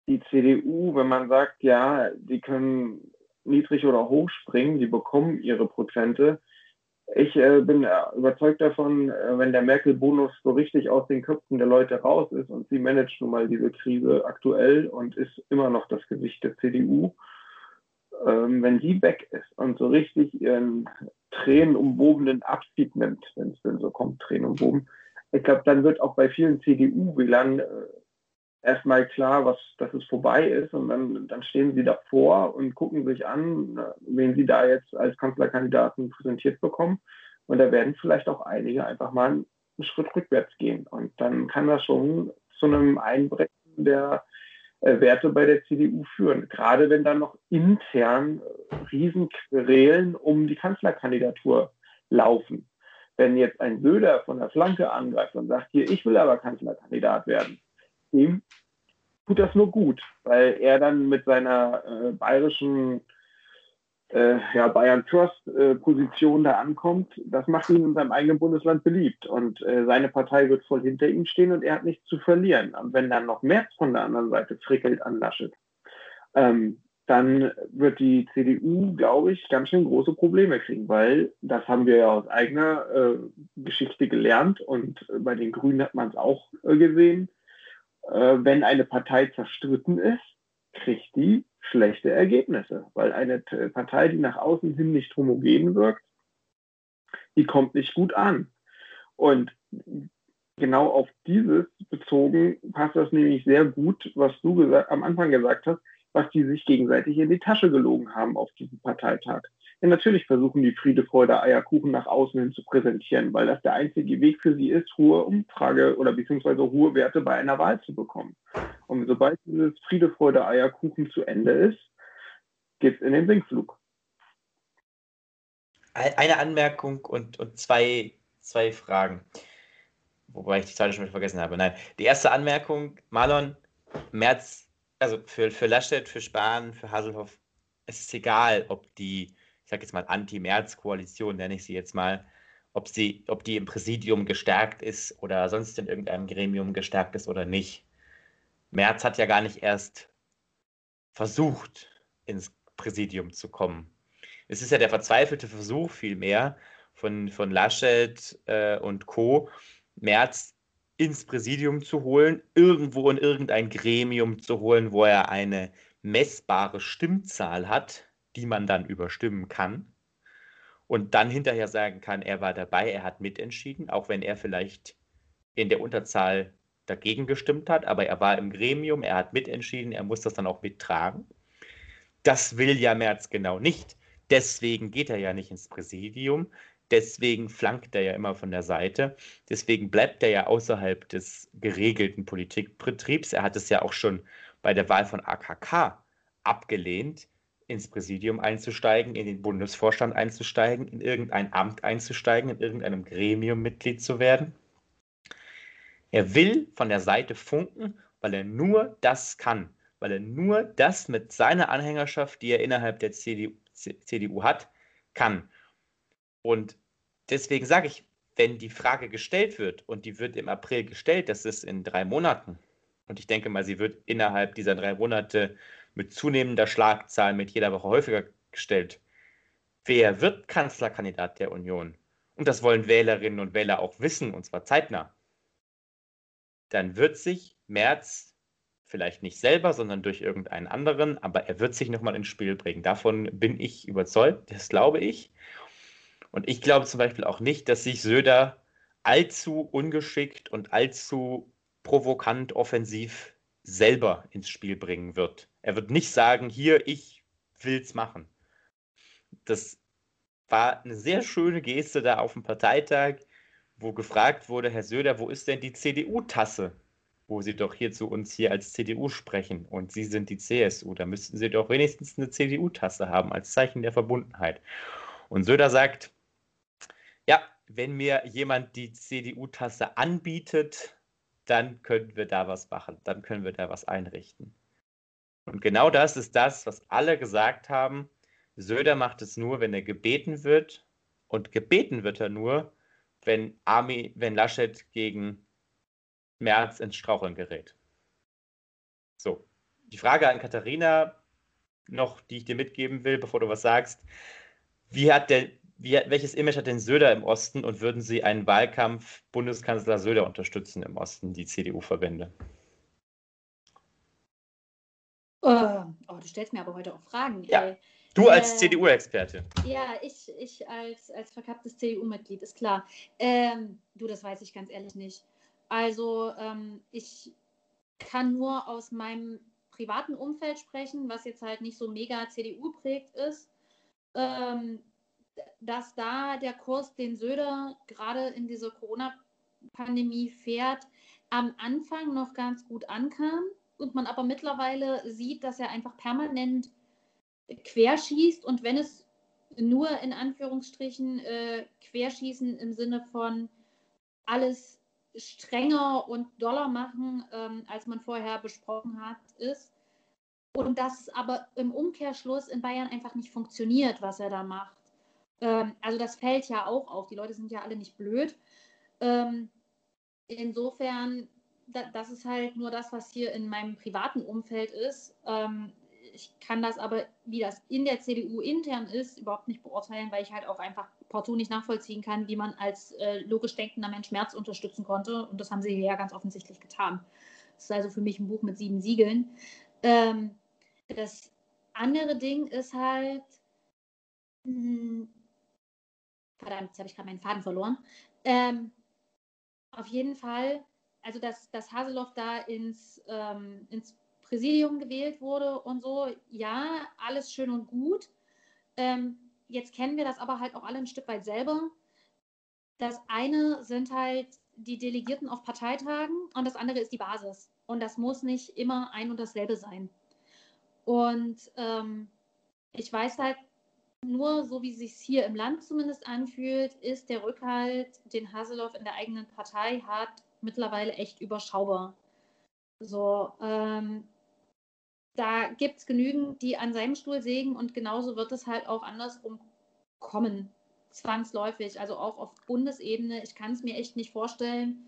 die CDU, wenn man sagt, ja, die können niedrig oder hoch springen, die bekommen ihre Prozente. Ich äh, bin überzeugt davon, äh, wenn der Merkel-Bonus so richtig aus den Köpfen der Leute raus ist und sie managt nun mal diese Krise aktuell und ist immer noch das Gesicht der CDU, ähm, wenn sie weg ist und so richtig ihren tränenumwobenen Abschied nimmt, wenn es denn so kommt, tränenumwoben, ich glaube, dann wird auch bei vielen CDU-Wählern äh, erstmal klar, was, dass es vorbei ist und dann, dann stehen sie davor und gucken sich an, äh, wen sie da jetzt als Kanzlerkandidaten präsentiert bekommen. Und da werden vielleicht auch einige einfach mal einen Schritt rückwärts gehen. Und dann kann das schon zu einem Einbrechen der äh, Werte bei der CDU führen. Gerade wenn dann noch intern äh, Riesenquerelen um die Kanzlerkandidatur laufen. Wenn jetzt ein Söder von der Flanke angreift und sagt, hier, ich will aber Kanzlerkandidat werden, dem tut das nur gut, weil er dann mit seiner äh, bayerischen äh, ja, Bayern Trust äh, Position da ankommt, das macht ihn in seinem eigenen Bundesland beliebt. Und äh, seine Partei wird voll hinter ihm stehen und er hat nichts zu verlieren. Und wenn dann noch Merz von der anderen Seite frickelt an Laschet, ähm, dann wird die CDU, glaube ich, ganz schön große Probleme kriegen, weil das haben wir ja aus eigener äh, Geschichte gelernt und bei den Grünen hat man es auch äh, gesehen äh, wenn eine Partei zerstritten ist, kriegt die schlechte Ergebnisse, weil eine Partei, die nach außen hin nicht homogen wirkt, die kommt nicht gut an. Und genau auf dieses bezogen passt das nämlich sehr gut, was du am Anfang gesagt hast, was die sich gegenseitig in die Tasche gelogen haben auf diesem Parteitag. Ja, natürlich versuchen die Friede, Freude, Eierkuchen nach außen hin zu präsentieren, weil das der einzige Weg für sie ist, hohe Umfrage oder beziehungsweise hohe Werte bei einer Wahl zu bekommen. Und sobald dieses Friede, Freude, Eierkuchen zu Ende ist, geht es in den Sinkflug. Eine Anmerkung und, und zwei, zwei Fragen. Wobei ich die zweite schon vergessen habe. Nein, die erste Anmerkung, Marlon, März, also für, für Laschet, für Spahn, für Haselhoff, es ist egal, ob die ich sage jetzt mal Anti-Merz-Koalition, nenne ich sie jetzt mal, ob, sie, ob die im Präsidium gestärkt ist oder sonst in irgendeinem Gremium gestärkt ist oder nicht. Merz hat ja gar nicht erst versucht, ins Präsidium zu kommen. Es ist ja der verzweifelte Versuch vielmehr von, von Laschet äh, und Co., Merz ins Präsidium zu holen, irgendwo in irgendein Gremium zu holen, wo er eine messbare Stimmzahl hat, die man dann überstimmen kann und dann hinterher sagen kann, er war dabei, er hat mitentschieden, auch wenn er vielleicht in der Unterzahl dagegen gestimmt hat, aber er war im Gremium, er hat mitentschieden, er muss das dann auch mittragen. Das will ja Merz genau nicht. Deswegen geht er ja nicht ins Präsidium, deswegen flankt er ja immer von der Seite, deswegen bleibt er ja außerhalb des geregelten Politikbetriebs. Er hat es ja auch schon bei der Wahl von AKK abgelehnt, ins Präsidium einzusteigen, in den Bundesvorstand einzusteigen, in irgendein Amt einzusteigen, in irgendeinem Gremium Mitglied zu werden. Er will von der Seite funken, weil er nur das kann, weil er nur das mit seiner Anhängerschaft, die er innerhalb der CDU, CDU hat, kann. Und deswegen sage ich, wenn die Frage gestellt wird, und die wird im April gestellt, das ist in drei Monaten, und ich denke mal, sie wird innerhalb dieser drei Monate mit zunehmender Schlagzahl mit jeder Woche häufiger gestellt. Wer wird Kanzlerkandidat der Union? Und das wollen Wählerinnen und Wähler auch wissen, und zwar zeitnah. Dann wird sich Merz vielleicht nicht selber, sondern durch irgendeinen anderen, aber er wird sich nochmal ins Spiel bringen. Davon bin ich überzeugt, das glaube ich. Und ich glaube zum Beispiel auch nicht, dass sich Söder allzu ungeschickt und allzu provokant offensiv selber ins Spiel bringen wird. Er wird nicht sagen, hier, ich will's machen. Das war eine sehr schöne Geste da auf dem Parteitag, wo gefragt wurde, Herr Söder, wo ist denn die CDU-Tasse? Wo Sie doch hier zu uns hier als CDU sprechen und Sie sind die CSU. Da müssten Sie doch wenigstens eine CDU-Tasse haben als Zeichen der Verbundenheit. Und Söder sagt, ja, wenn mir jemand die CDU-Tasse anbietet, dann können wir da was machen, dann können wir da was einrichten. Und genau das ist das, was alle gesagt haben. Söder macht es nur, wenn er gebeten wird. Und gebeten wird er nur, wenn Armin, wenn Laschet gegen Merz ins Straucheln gerät. So, die Frage an Katharina noch, die ich dir mitgeben will, bevor du was sagst. Wie hat der, wie, welches Image hat denn Söder im Osten und würden Sie einen Wahlkampf Bundeskanzler Söder unterstützen im Osten, die CDU-Verbände? Uh, oh, du stellst mir aber heute auch Fragen. Ja. Ey. Du als äh, CDU-Experte. Ja, ich, ich als, als verkapptes CDU-Mitglied, ist klar. Ähm, du, das weiß ich ganz ehrlich nicht. Also, ähm, ich kann nur aus meinem privaten Umfeld sprechen, was jetzt halt nicht so mega CDU prägt ist, ähm, dass da der Kurs, den Söder gerade in dieser Corona-Pandemie fährt, am Anfang noch ganz gut ankam und man aber mittlerweile sieht, dass er einfach permanent querschießt und wenn es nur in Anführungsstrichen äh, querschießen im Sinne von alles strenger und doller machen, ähm, als man vorher besprochen hat, ist. Und das aber im Umkehrschluss in Bayern einfach nicht funktioniert, was er da macht. Ähm, also das fällt ja auch auf. Die Leute sind ja alle nicht blöd. Ähm, insofern, das ist halt nur das, was hier in meinem privaten Umfeld ist. Ähm, ich kann das aber, wie das in der CDU intern ist, überhaupt nicht beurteilen, weil ich halt auch einfach partout nicht nachvollziehen kann, wie man als äh, logisch denkender Mensch März unterstützen konnte. Und das haben sie ja ganz offensichtlich getan. Das ist also für mich ein Buch mit sieben Siegeln. Ähm, das andere Ding ist halt, mh, hm, verdammt, jetzt habe ich gerade meinen Faden verloren. Ähm, auf jeden Fall, also dass, dass Haseloff da ins, ähm, ins Präsidium gewählt wurde und so, ja, alles schön und gut. Ähm, jetzt kennen wir das aber halt auch alle ein Stück weit selber. Das eine sind halt die Delegierten auf Parteitagen und das andere ist die Basis. Und das muss nicht immer ein und dasselbe sein. Und ähm, ich weiß halt nur, so wie es sich hier im Land zumindest anfühlt, ist der Rückhalt, den Haseloff in der eigenen Partei hat, mittlerweile echt überschaubar. So, ähm, da gibt es genügend, die an seinem Stuhl sägen und genauso wird es halt auch andersrum kommen, zwangsläufig, also auch auf Bundesebene. Ich kann es mir echt nicht vorstellen,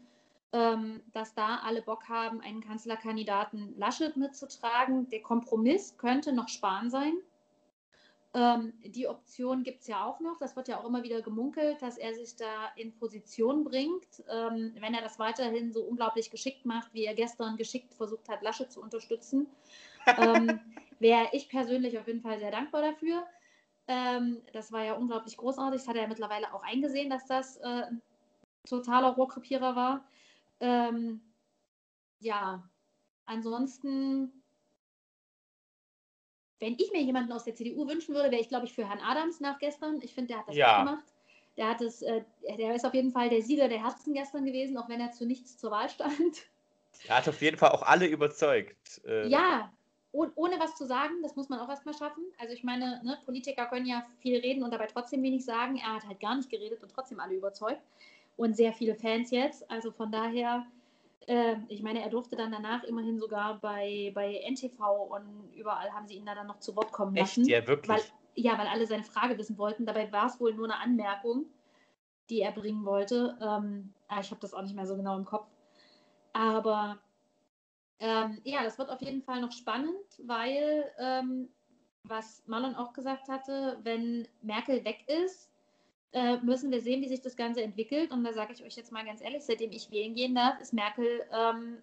ähm, dass da alle Bock haben, einen Kanzlerkandidaten Laschet mitzutragen. Der Kompromiss könnte noch Spahn sein. Ähm, die Option gibt es ja auch noch. Das wird ja auch immer wieder gemunkelt, dass er sich da in Position bringt. Ähm, wenn er das weiterhin so unglaublich geschickt macht, wie er gestern geschickt versucht hat, Laschet zu unterstützen, ähm, [LAUGHS] wäre ich persönlich auf jeden Fall sehr dankbar dafür. Ähm, das war ja unglaublich großartig. Das hat er ja mittlerweile auch eingesehen, dass das äh, ein totaler Rohrkrepierer war. Ähm, ja, ansonsten, wenn ich mir jemanden aus der CDU wünschen würde, wäre ich, glaube ich, für Herrn Adams nach gestern. Ich finde, der hat das ja. gut gemacht. Der, hat es, äh, der ist auf jeden Fall der Sieger der Herzen gestern gewesen, auch wenn er zu nichts zur Wahl stand. [LAUGHS] Er hat auf jeden Fall auch alle überzeugt. Äh, ja, ohne was zu sagen, das muss man auch erstmal schaffen. Also ich meine, ne, Politiker können ja viel reden und dabei trotzdem wenig sagen. Er hat halt gar nicht geredet und trotzdem alle überzeugt. Und sehr viele Fans jetzt. Also von daher, äh, ich meine, er durfte dann danach immerhin sogar bei, bei NTV und überall haben sie ihn da dann noch zu Wort kommen lassen. Echt? Ja, wirklich? Weil, ja, weil alle seine Frage wissen wollten. Dabei war es wohl nur eine Anmerkung, die er bringen wollte. Ähm, ah, ich habe das auch nicht mehr so genau im Kopf. Aber ähm, ja, das wird auf jeden Fall noch spannend, weil, ähm, was Marlon auch gesagt hatte, wenn Merkel weg ist, äh, müssen wir sehen, wie sich das Ganze entwickelt. Und da sage ich euch jetzt mal ganz ehrlich, seitdem ich wählen gehen darf, ist Merkel ähm,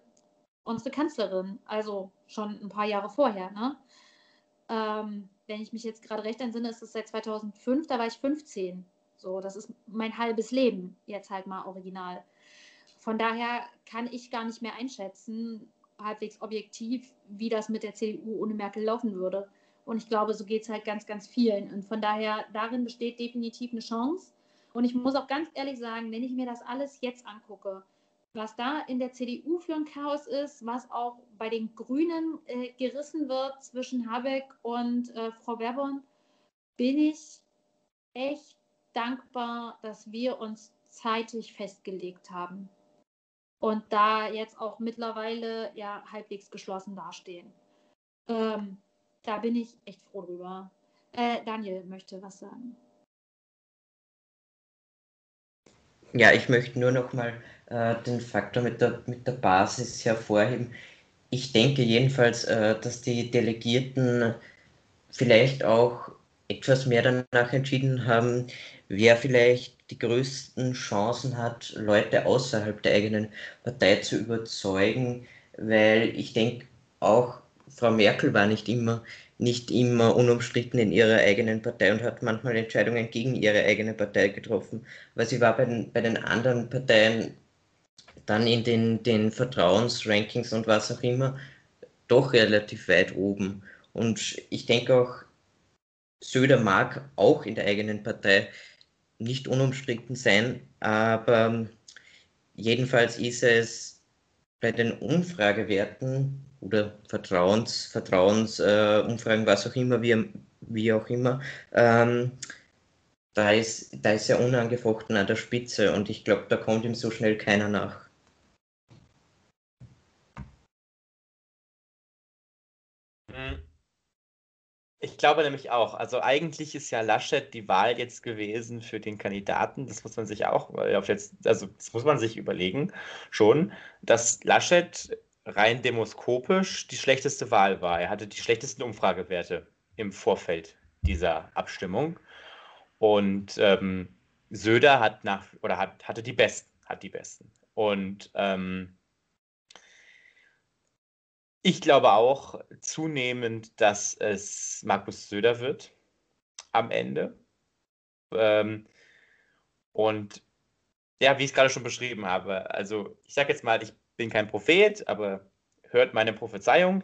unsere Kanzlerin. Also schon ein paar Jahre vorher. Ne? Ähm, wenn ich mich jetzt gerade recht entsinne, ist es seit 2005, da war ich 15. So, das ist mein halbes Leben jetzt halt mal original. Von daher kann ich gar nicht mehr einschätzen, halbwegs objektiv, wie das mit der CDU ohne Merkel laufen würde. Und ich glaube, so geht es halt ganz, ganz vielen. Und von daher, darin besteht definitiv eine Chance. Und ich muss auch ganz ehrlich sagen, wenn ich mir das alles jetzt angucke, was da in der CDU für ein Chaos ist, was auch bei den Grünen äh, gerissen wird zwischen Habeck und äh, Frau Baerborn, bin ich echt dankbar, dass wir uns zeitig festgelegt haben und da jetzt auch mittlerweile ja halbwegs geschlossen dastehen. Ähm, da bin ich echt froh drüber. Äh, Daniel möchte was sagen. Ja, ich möchte nur noch mal äh, den Faktor mit der, mit der Basis hervorheben. Ich denke jedenfalls, äh, dass die Delegierten vielleicht auch etwas mehr danach entschieden haben, wer vielleicht die größten Chancen hat, Leute außerhalb der eigenen Partei zu überzeugen, weil ich denke, auch Frau Merkel war nicht immer, nicht immer unumstritten in ihrer eigenen Partei und hat manchmal Entscheidungen gegen ihre eigene Partei getroffen, weil sie war bei den, bei den anderen Parteien dann in den, den Vertrauensrankings und was auch immer doch relativ weit oben. Und ich denke auch, Söder mag auch in der eigenen Partei nicht unumstritten sein, aber jedenfalls ist es bei den Umfragewerten oder Vertrauens, Vertrauensumfragen, äh, was auch immer, wie, wie auch immer, ähm, da, ist, da ist er unangefochten an der Spitze und ich glaube, da kommt ihm so schnell keiner nach. Ich glaube nämlich auch. Also eigentlich ist ja Laschet die Wahl jetzt gewesen für den Kandidaten. Das muss man sich auch, auf jetzt, also das muss man sich überlegen schon, dass Laschet rein demoskopisch die schlechteste Wahl war. Er hatte die schlechtesten Umfragewerte im Vorfeld dieser Abstimmung. Und ähm, Söder hat nach oder hat, hatte die besten, hat die besten. Und ähm, ich glaube auch zunehmend, dass es Markus Söder wird am Ende. Ähm, und ja, wie ich es gerade schon beschrieben habe, also ich sage jetzt mal, ich bin kein Prophet, aber hört meine Prophezeiung.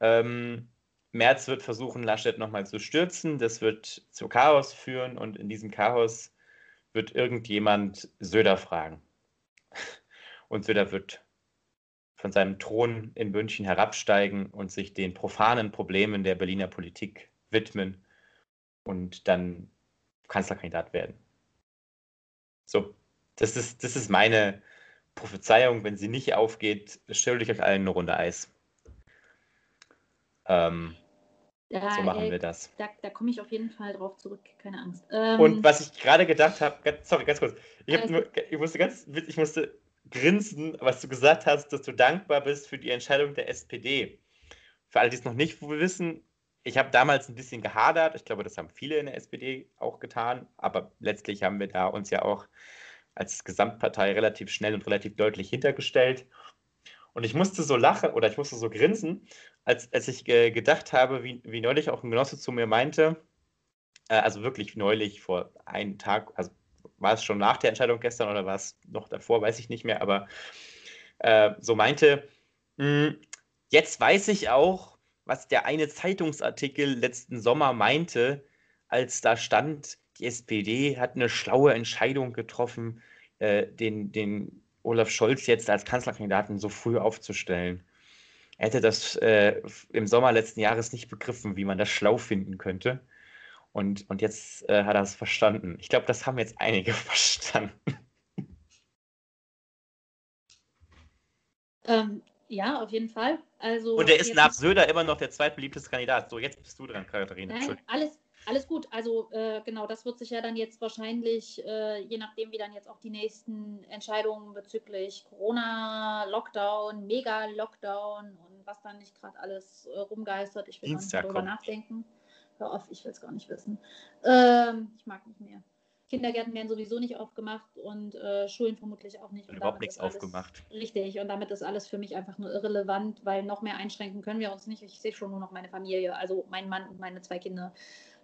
Ähm, Merz wird versuchen, Laschet nochmal zu stürzen. Das wird zu Chaos führen und in diesem Chaos wird irgendjemand Söder fragen. [LAUGHS] Und Söder wird von seinem Thron in München herabsteigen und sich den profanen Problemen der Berliner Politik widmen und dann Kanzlerkandidat werden. So, das ist, das ist meine Prophezeiung. Wenn sie nicht aufgeht, stelle ich euch allen eine Runde Eis. Ähm, ja, so machen ey, wir das. Da, da komme ich auf jeden Fall drauf zurück, keine Angst. Ähm, und was ich gerade gedacht habe, sorry, ganz kurz. Ich, nur, ich musste ganz, ich musste grinsen, was du gesagt hast, dass du dankbar bist für die Entscheidung der SPD. Für alle, die es noch nicht wissen, ich habe damals ein bisschen gehadert. Ich glaube, das haben viele in der SPD auch getan. Aber letztlich haben wir da uns ja auch als Gesamtpartei relativ schnell und relativ deutlich hintergestellt. Und ich musste so lachen oder ich musste so grinsen, als, als ich äh, gedacht habe, wie, wie neulich auch ein Genosse zu mir meinte, äh, also wirklich neulich vor einem Tag, also war es schon nach der Entscheidung gestern oder war es noch davor, weiß ich nicht mehr, aber äh, so meinte, mh, hm, jetzt weiß ich auch, was der eine Zeitungsartikel letzten Sommer meinte, als da stand, die SPD hat eine schlaue Entscheidung getroffen, äh, den, den Olaf Scholz jetzt als Kanzlerkandidaten so früh aufzustellen. Er hätte das äh, im Sommer letzten Jahres nicht begriffen, wie man das schlau finden könnte. Und, und jetzt äh, hat er es verstanden. Ich glaube, das haben jetzt einige [LAUGHS] verstanden. Ähm, ja, auf jeden Fall. Also, und er ist nach Söder immer noch der zweitbeliebteste Kandidat. So, jetzt bist du dran, Katharina. Nein, alles, alles gut. Also äh, genau, das wird sich ja dann jetzt wahrscheinlich, äh, je nachdem, wie dann jetzt auch die nächsten Entscheidungen bezüglich Corona, Lockdown, Mega-Lockdown und was dann nicht gerade alles äh, rumgeistert, ich will Dienstag darüber kommt. nachdenken. Hör auf, ich will es gar nicht wissen. Ähm, ich mag nicht mehr. Kindergärten werden sowieso nicht aufgemacht und äh, Schulen vermutlich auch nicht. Und überhaupt nichts aufgemacht. Richtig, und damit ist alles für mich einfach nur irrelevant, weil noch mehr einschränken können wir uns nicht. Ich sehe schon nur noch meine Familie, also mein Mann und meine zwei Kinder.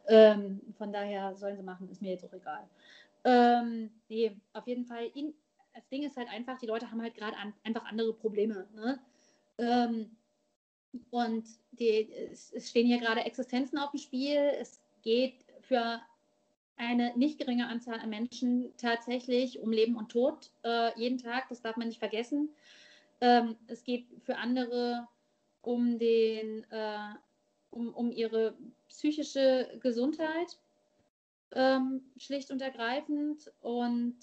Ähm, von daher sollen sie machen, ist mir jetzt auch egal. Ähm, nee, auf jeden Fall, in, das Ding ist halt einfach, die Leute haben halt gerade an, einfach andere Probleme. Ne? Ähm, und die, es, es stehen hier gerade Existenzen auf dem Spiel. Es geht für eine nicht geringe Anzahl an Menschen tatsächlich um Leben und Tod äh, jeden Tag. Das darf man nicht vergessen. Ähm, es geht für andere um, den, äh, um, um ihre psychische Gesundheit, ähm, schlicht und ergreifend. Und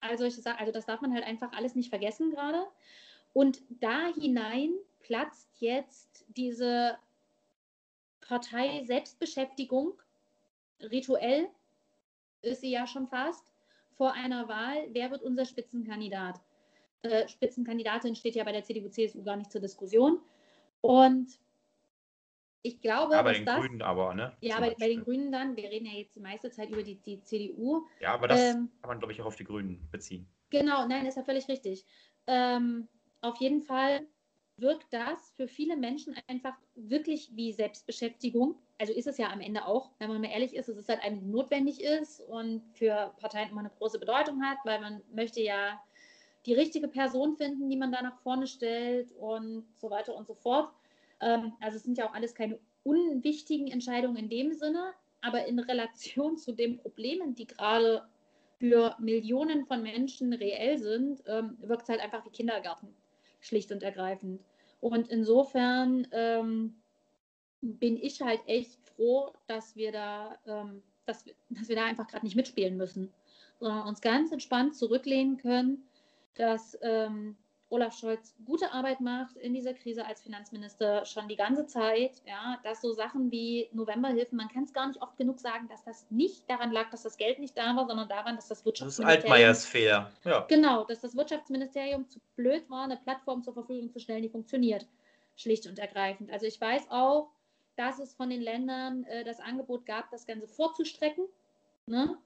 also, ich sag, also das darf man halt einfach alles nicht vergessen gerade. Und da hinein platzt jetzt diese Partei Selbstbeschäftigung, rituell ist sie ja schon fast, vor einer Wahl, wer wird unser Spitzenkandidat? Äh, Spitzenkandidatin steht ja bei der CDU-CSU gar nicht zur Diskussion. Und ich glaube, ja, bei den das, Grünen aber, ne? Ja, bei, bei, den Grünen dann. Wir reden ja jetzt die meiste Zeit über die, die CDU. Ja, aber das ähm, kann man, glaube ich, auch auf die Grünen beziehen. Genau, nein, ist ja völlig richtig. Ähm, auf jeden Fall wirkt das für viele Menschen einfach wirklich wie Selbstbeschäftigung. Also ist es ja am Ende auch, wenn man mal ehrlich ist, es ist halt eine, die notwendig ist und für Parteien immer eine große Bedeutung hat, weil man möchte ja die richtige Person finden, die man da nach vorne stellt und so weiter und so fort. Ähm, also es sind ja auch alles keine unwichtigen Entscheidungen in dem Sinne, aber in Relation [LAUGHS] zu den Problemen, die gerade für Millionen von Menschen reell sind, ähm, wirkt es halt einfach wie Kindergarten, schlicht und ergreifend. Und insofern ähm, bin ich halt echt froh, dass wir da, ähm, dass dass wir da einfach gerade nicht mitspielen müssen, sondern uns ganz entspannt zurücklehnen können, dass ähm, Olaf Scholz gute Arbeit macht in dieser Krise als Finanzminister schon die ganze Zeit. Ja, dass so Sachen wie Novemberhilfen, man kann es gar nicht oft genug sagen, dass das nicht daran lag, dass das Geld nicht da war, sondern daran, dass das Wirtschaftsministerium. Das ist Altmaiers Fehler. Ja. Genau, dass das Wirtschaftsministerium zu blöd war, eine Plattform zur Verfügung zu stellen, die funktioniert. Schlicht und ergreifend. Also ich weiß auch, dass es von den Ländern äh, das Angebot gab, das Ganze vorzustrecken, ne?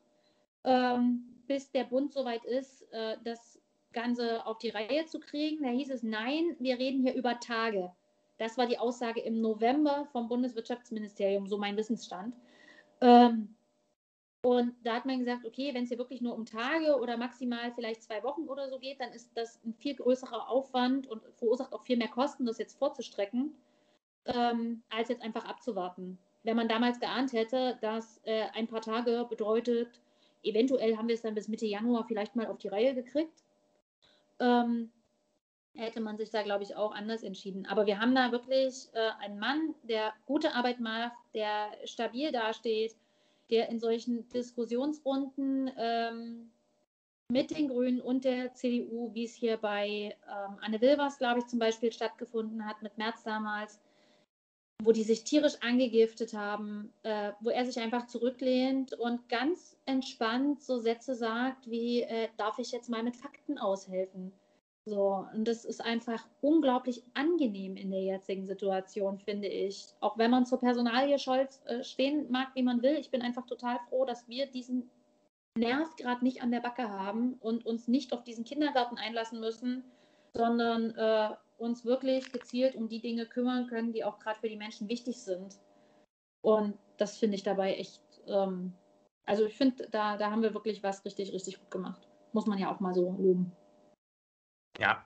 ähm, bis der Bund soweit ist, äh, dass Ganze auf die Reihe zu kriegen. Da hieß es, nein, wir reden hier über Tage. Das war die Aussage im November vom Bundeswirtschaftsministerium, so mein Wissensstand. Ähm, und da hat man gesagt, okay, wenn es hier wirklich nur um Tage oder maximal vielleicht zwei Wochen oder so geht, dann ist das ein viel größerer Aufwand und verursacht auch viel mehr Kosten, das jetzt vorzustrecken, ähm, als jetzt einfach abzuwarten. Wenn man damals geahnt hätte, dass äh, ein paar Tage bedeutet, eventuell haben wir es dann bis Mitte Januar vielleicht mal auf die Reihe gekriegt, ähm, hätte man sich da, glaube ich, auch anders entschieden. Aber wir haben da wirklich äh, einen Mann, der gute Arbeit macht, der stabil dasteht, der in solchen Diskussionsrunden ähm, mit den Grünen und der CDU, wie es hier bei ähm, Anne Wilvers, glaube ich, zum Beispiel stattgefunden hat, mit März damals, wo die sich tierisch angegiftet haben, äh, wo er sich einfach zurücklehnt und ganz entspannt so Sätze sagt wie, äh, darf ich jetzt mal mit Fakten aushelfen? So, und das ist einfach unglaublich angenehm in der jetzigen Situation, finde ich. Auch wenn man zur Personalie Scholz äh, stehen mag, wie man will. Ich bin einfach total froh, dass wir diesen Nerv gerade nicht an der Backe haben und uns nicht auf diesen Kindergarten einlassen müssen, sondern äh, uns wirklich gezielt um die Dinge kümmern können, die auch gerade für die Menschen wichtig sind. Und das finde ich dabei echt, ähm, also ich finde, da, da haben wir wirklich was richtig, richtig gut gemacht. Muss man ja auch mal so loben. Ja.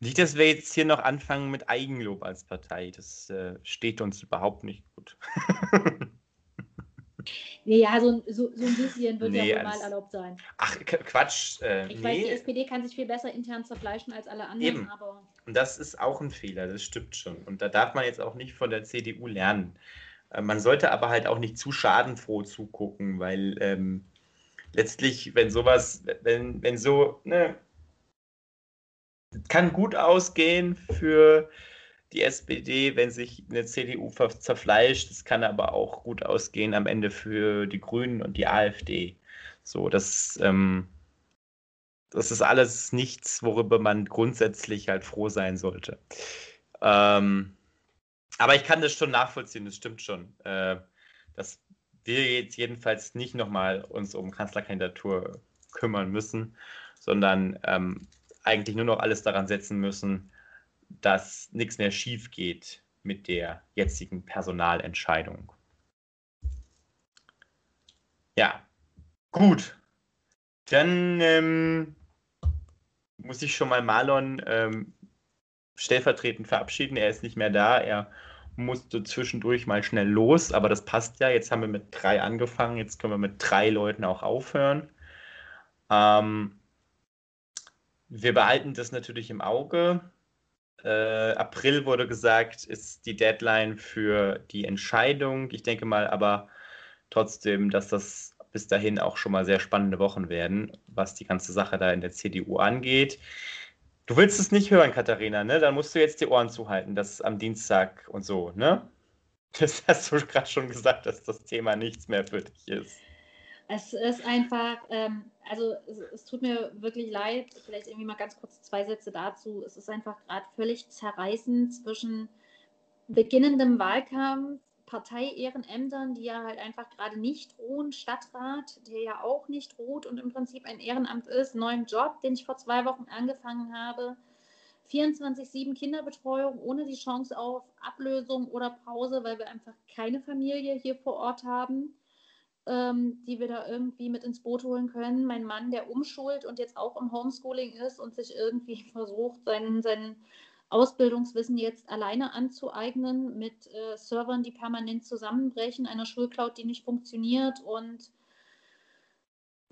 Nicht, dass wir jetzt hier noch anfangen mit Eigenlob als Partei. Das äh, steht uns überhaupt nicht gut. [LAUGHS] Nee, ja, so, so, so ein bisschen wird nee, ja wohl mal erlaubt sein. Ach, Quatsch. Äh, ich nee. weiß, die SPD kann sich viel besser intern zerfleischen als alle anderen, Eben. aber. Und das ist auch ein Fehler, das stimmt schon. Und da darf man jetzt auch nicht von der CDU lernen. Äh, man sollte aber halt auch nicht zu schadenfroh zugucken, weil ähm, letztlich, wenn sowas, wenn, wenn so, ne, kann gut ausgehen für die SPD, wenn sich eine CDU zerfleischt. Es kann aber auch gut ausgehen am Ende für die Grünen und die AfD. So, das, ähm, das ist alles nichts, worüber man grundsätzlich halt froh sein sollte. Ähm, aber ich kann das schon nachvollziehen, das stimmt schon. Äh, dass wir jetzt jedenfalls nicht nochmal uns um Kanzlerkandidatur kümmern müssen, sondern ähm, eigentlich nur noch alles daran setzen müssen, dass nichts mehr schief geht mit der jetzigen Personalentscheidung. Ja, gut. Dann ähm, muss ich schon mal Marlon ähm, stellvertretend verabschieden. Er ist nicht mehr da. Er musste zwischendurch mal schnell los, aber das passt ja. Jetzt haben wir mit drei angefangen. Jetzt können wir mit drei Leuten auch aufhören. Ähm, wir behalten das natürlich im Auge. Äh, April wurde gesagt, ist die Deadline für die Entscheidung. Ich denke mal aber trotzdem, dass das bis dahin auch schon mal sehr spannende Wochen werden, was die ganze Sache da in der CDU angeht. Du willst es nicht hören, Katharina, ne? Dann musst du jetzt die Ohren zuhalten, dass am Dienstag und so, ne? [LAUGHS] Das hast du gerade schon gesagt, dass das Thema nichts mehr für dich ist. Es ist einfach, ähm, also es, es, tut mir wirklich leid, vielleicht irgendwie mal ganz kurz zwei Sätze dazu. Es ist einfach gerade völlig zerreißend zwischen beginnendem Wahlkampf, Partei-Ehrenämtern, die ja halt einfach gerade nicht ruhen, Stadtrat, der ja auch nicht ruht und im Prinzip ein Ehrenamt ist, neuen Job, den ich vor zwei Wochen angefangen habe, 24-7 Kinderbetreuung ohne die Chance auf Ablösung oder Pause, weil wir einfach keine Familie hier vor Ort haben, ähm, die wir da irgendwie mit ins Boot holen können. Mein Mann, der umschult und jetzt auch im Homeschooling ist und sich irgendwie [LAUGHS] versucht, seinen, seinen Ausbildungswissen jetzt alleine anzueignen mit äh, Servern, die permanent zusammenbrechen, einer Schulcloud, die nicht funktioniert und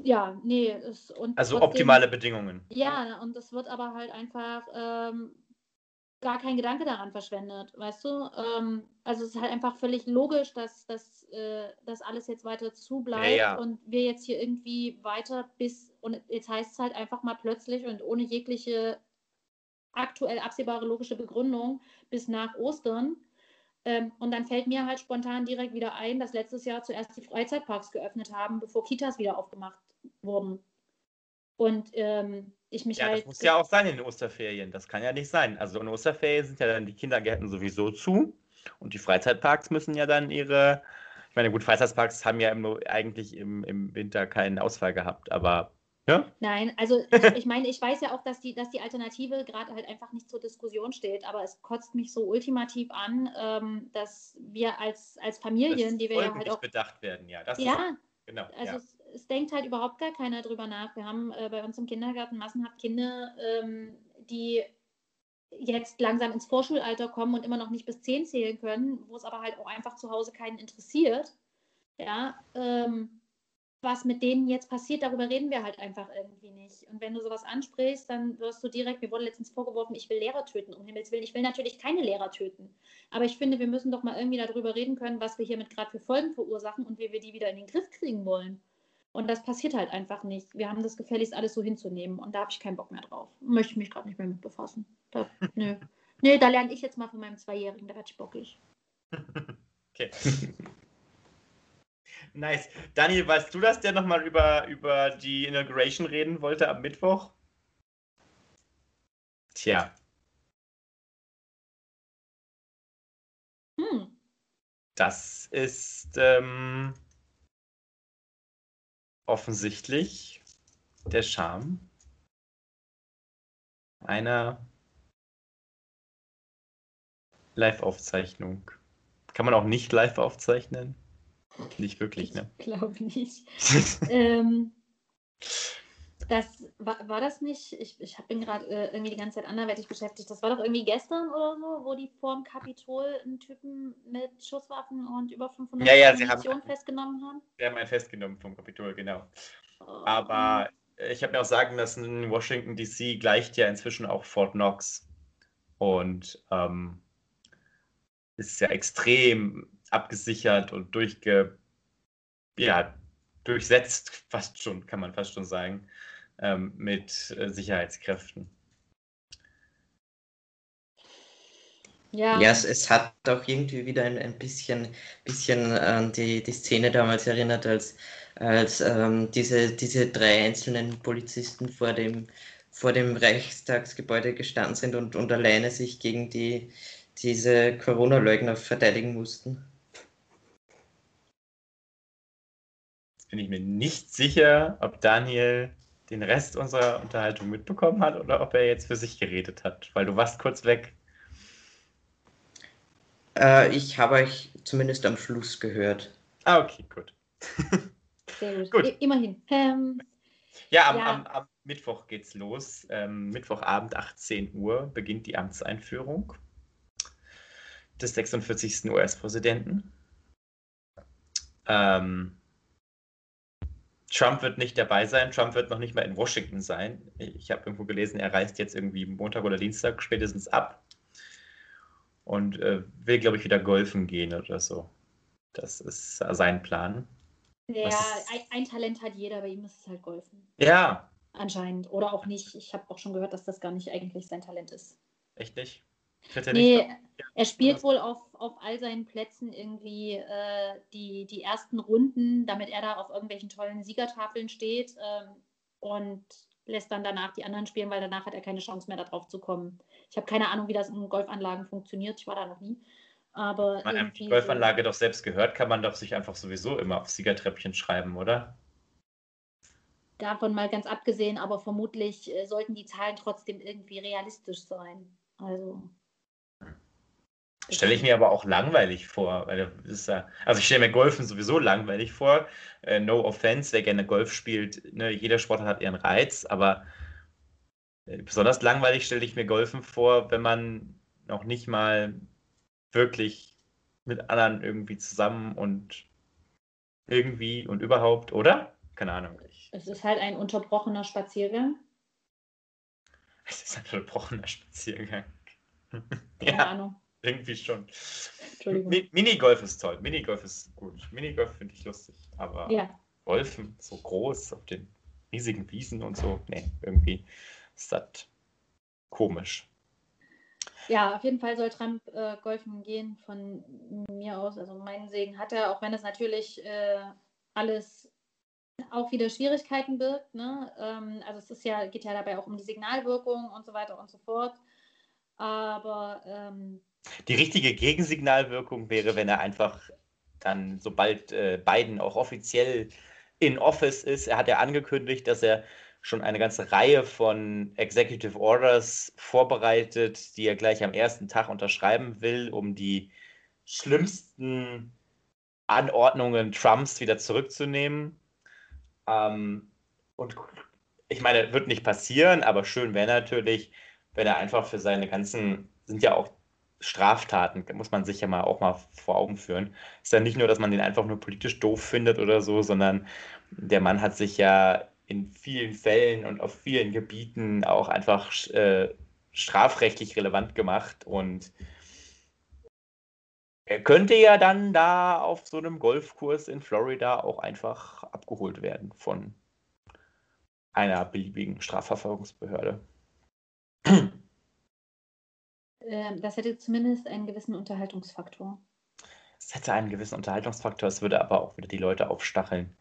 ja, nee. Es, und also trotzdem, optimale Bedingungen. Ja, und es wird aber halt einfach ähm, gar kein Gedanke daran verschwendet, weißt du? Ähm, also es ist halt einfach völlig logisch, dass, dass äh, das alles jetzt weiter zubleibt ja, ja. und wir jetzt hier irgendwie weiter bis, und jetzt heißt es halt einfach mal plötzlich und ohne jegliche aktuell absehbare logische Begründung bis nach Ostern ähm, und dann fällt mir halt spontan direkt wieder ein, dass letztes Jahr zuerst die Freizeitparks geöffnet haben, bevor Kitas wieder aufgemacht wurden. Und ähm, ich mich ja, halt. Das muss ja auch sein in den Osterferien. Das kann ja nicht sein. Also in Osterferien sind ja dann die Kindergärten sowieso zu und die Freizeitparks müssen ja dann ihre. Ich meine, gut, Freizeitparks haben ja im, eigentlich im, im Winter keinen Ausfall gehabt, aber ja? Nein, also [LAUGHS] ich meine, ich weiß ja auch, dass die, dass die Alternative gerade halt einfach nicht zur Diskussion steht, aber es kotzt mich so ultimativ an, ähm, dass wir als, als Familien, die wir ja halt auch. bedacht werden, ja. Das ja, ist, genau. Also ja. Es, denkt halt überhaupt gar keiner drüber nach. Wir haben äh, bei uns im Kindergarten massenhaft Kinder, ähm, die jetzt langsam ins Vorschulalter kommen und immer noch nicht bis zehn zählen können, wo es aber halt auch einfach zu Hause keinen interessiert. Ja, ähm, was mit denen jetzt passiert, darüber reden wir halt einfach irgendwie nicht. Und wenn du sowas ansprichst, dann wirst du direkt, mir wurde letztens vorgeworfen, ich will Lehrer töten, um Himmels Willen. Ich will natürlich keine Lehrer töten. Aber ich finde, wir müssen doch mal irgendwie darüber reden können, was wir hiermit gerade für Folgen verursachen und wie wir die wieder in den Griff kriegen wollen. Und das passiert halt einfach nicht. Wir haben das gefälligst alles so hinzunehmen und da habe ich keinen Bock mehr drauf. Möchte mich gerade nicht mehr mit befassen. Da, [LAUGHS] nö. nö, da lerne ich jetzt mal von meinem Zweijährigen, da werde ich bockig. [LAUGHS] Okay. [LAUGHS] Nice. Daniel, weißt du das, der nochmal über, über die Inauguration reden wollte am Mittwoch? Tja. Hm. Das ist ähm, offensichtlich der Charme einer Live-Aufzeichnung. Kann man auch nicht live aufzeichnen? Nicht wirklich, ne? Ich glaube nicht. [LAUGHS] ähm, das war, war das nicht, ich, ich bin gerade äh, irgendwie die ganze Zeit anderweitig beschäftigt. Das war doch irgendwie gestern oder so, wo die vor dem Kapitol einen Typen mit Schusswaffen und über 500 ja, ja, Munition festgenommen haben. Sie haben einen festgenommen vom Kapitol, genau. Oh. Aber ich habe mir auch sagen lassen, Washington DC gleicht ja inzwischen auch Fort Knox. Und ähm, ist ja extrem abgesichert und durchge, ja, durchsetzt, fast schon, kann man fast schon sagen, ähm, mit äh, Sicherheitskräften. Ja, ja es, es, hat auch irgendwie wieder ein, ein bisschen, bisschen an die, die Szene damals erinnert, als, als ähm, diese, diese drei einzelnen Polizisten vor dem, vor dem Reichstagsgebäude gestanden sind und, und alleine sich gegen die, diese Corona-Leugner verteidigen mussten. bin ich mir nicht sicher, ob Daniel den Rest unserer Unterhaltung mitbekommen hat oder ob er jetzt für sich geredet hat, weil du warst kurz weg. Äh, ich habe euch zumindest am Schluss gehört. Ah, okay, gut. [LAUGHS] Sehr gut. gut. Immerhin. Ähm, ja, am, ja. Am, am, Mittwoch geht's los. Ähm, Mittwochabend 18 Uhr beginnt die Amtseinführung des 46. US-Präsidenten. Ähm, Trump wird nicht dabei sein. Trump wird noch nicht mal in Washington sein. Ich habe irgendwo gelesen, er reist jetzt irgendwie Montag oder Dienstag spätestens ab und äh, will, glaube ich, wieder golfen gehen oder so. Das ist sein Plan. Ja, ein, ein, Talent hat jeder, bei ihm ist es halt golfen. Ja. Anscheinend. Oder auch nicht. Ich habe auch schon gehört, dass das gar nicht eigentlich sein Talent ist. Echt nicht? Er nee, er spielt wohl auf, auf all seinen Plätzen irgendwie äh, die, die ersten Runden, damit er da auf irgendwelchen tollen Siegertafeln steht ähm, und lässt dann danach die anderen spielen, weil danach hat er keine Chance mehr, darauf zu kommen. Ich habe keine Ahnung, wie das in Golfanlagen funktioniert. Ich war da noch nie. Aber man die Golfanlage so doch selbst gehört, kann man doch sich einfach sowieso immer auf Siegertreppchen schreiben, oder? Davon mal ganz abgesehen, aber vermutlich äh, sollten die Zahlen trotzdem irgendwie realistisch sein. Also. Stelle ich mir aber auch langweilig vor. Weil ist ja, also ich stelle mir Golfen sowieso langweilig vor. Äh, no offense, wer gerne Golf spielt, ne, jeder Sportler hat ihren Reiz, aber äh, besonders langweilig stelle ich mir Golfen vor, wenn man noch nicht mal wirklich mit anderen irgendwie zusammen und irgendwie und überhaupt, oder? Keine Ahnung. Es ist halt ein unterbrochener Spaziergang. Es ist ein unterbrochener Spaziergang. Keine [LAUGHS] ja, Ahnung. Irgendwie schon. Entschuldigung. Minigolf ist toll. Minigolf ist gut. Minigolf finde ich lustig. Aber ja. Golfen so groß auf den riesigen Wiesen und so, nee, irgendwie ist das komisch. Ja, auf jeden Fall soll Trump äh, golfen gehen von mir aus. Also meinen Segen hat er, auch wenn es natürlich äh, alles auch wieder Schwierigkeiten birgt. Ne? Ähm, also es ist ja, geht ja dabei auch um die Signalwirkung und so weiter und so fort. Aber ähm, die richtige Gegensignalwirkung wäre, wenn er einfach dann, sobald äh, Biden auch offiziell in Office ist, er hat ja angekündigt, dass er schon eine ganze Reihe von Executive Orders vorbereitet, die er gleich am ersten Tag unterschreiben will, um die schlimmsten Anordnungen Trumps wieder zurückzunehmen. Ähm, und ich meine, wird nicht passieren, aber schön wäre natürlich, wenn er einfach für seine ganzen, sind ja auch Straftaten, muss man sich ja mal auch mal vor Augen führen. Ist ja nicht nur, dass man den einfach nur politisch doof findet oder so, sondern der Mann hat sich ja in vielen Fällen und auf vielen Gebieten auch einfach äh, strafrechtlich relevant gemacht und er könnte ja dann da auf so einem Golfkurs in Florida auch einfach abgeholt werden von einer beliebigen Strafverfolgungsbehörde. Ähm, das hätte zumindest einen gewissen Unterhaltungsfaktor. Es hätte einen gewissen Unterhaltungsfaktor, es würde aber auch wieder die Leute aufstacheln,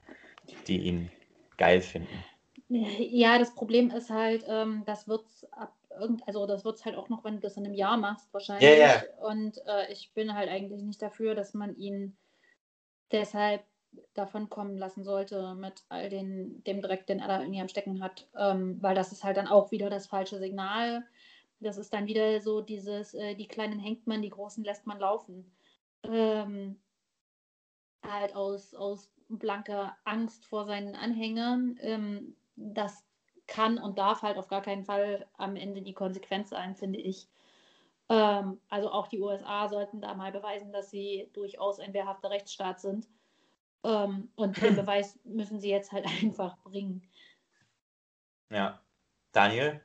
die ihn geil finden. Ja, das Problem ist halt, ähm, das wird ab irgend, also das wird es halt auch noch, wenn du das in einem Jahr machst, wahrscheinlich. Yeah, yeah. Und äh, ich bin halt eigentlich nicht dafür, dass man ihn deshalb davon kommen lassen sollte mit all den, dem Dreck, den er da irgendwie am Stecken hat. Ähm, weil das ist halt dann auch wieder das falsche Signal. Das ist dann wieder so dieses, äh, die Kleinen hängt man, die Großen lässt man laufen. Ähm, halt aus, aus blanker Angst vor seinen Anhängern. Ähm, das kann und darf halt auf gar keinen Fall am Ende die Konsequenz sein, finde ich. Ähm, also auch die USA sollten da mal beweisen, dass sie durchaus ein wehrhafter Rechtsstaat sind. Ähm, und den [CLEARS THROAT] Beweis müssen sie jetzt halt [LAUGHS] einfach bringen. Ja. Daniel?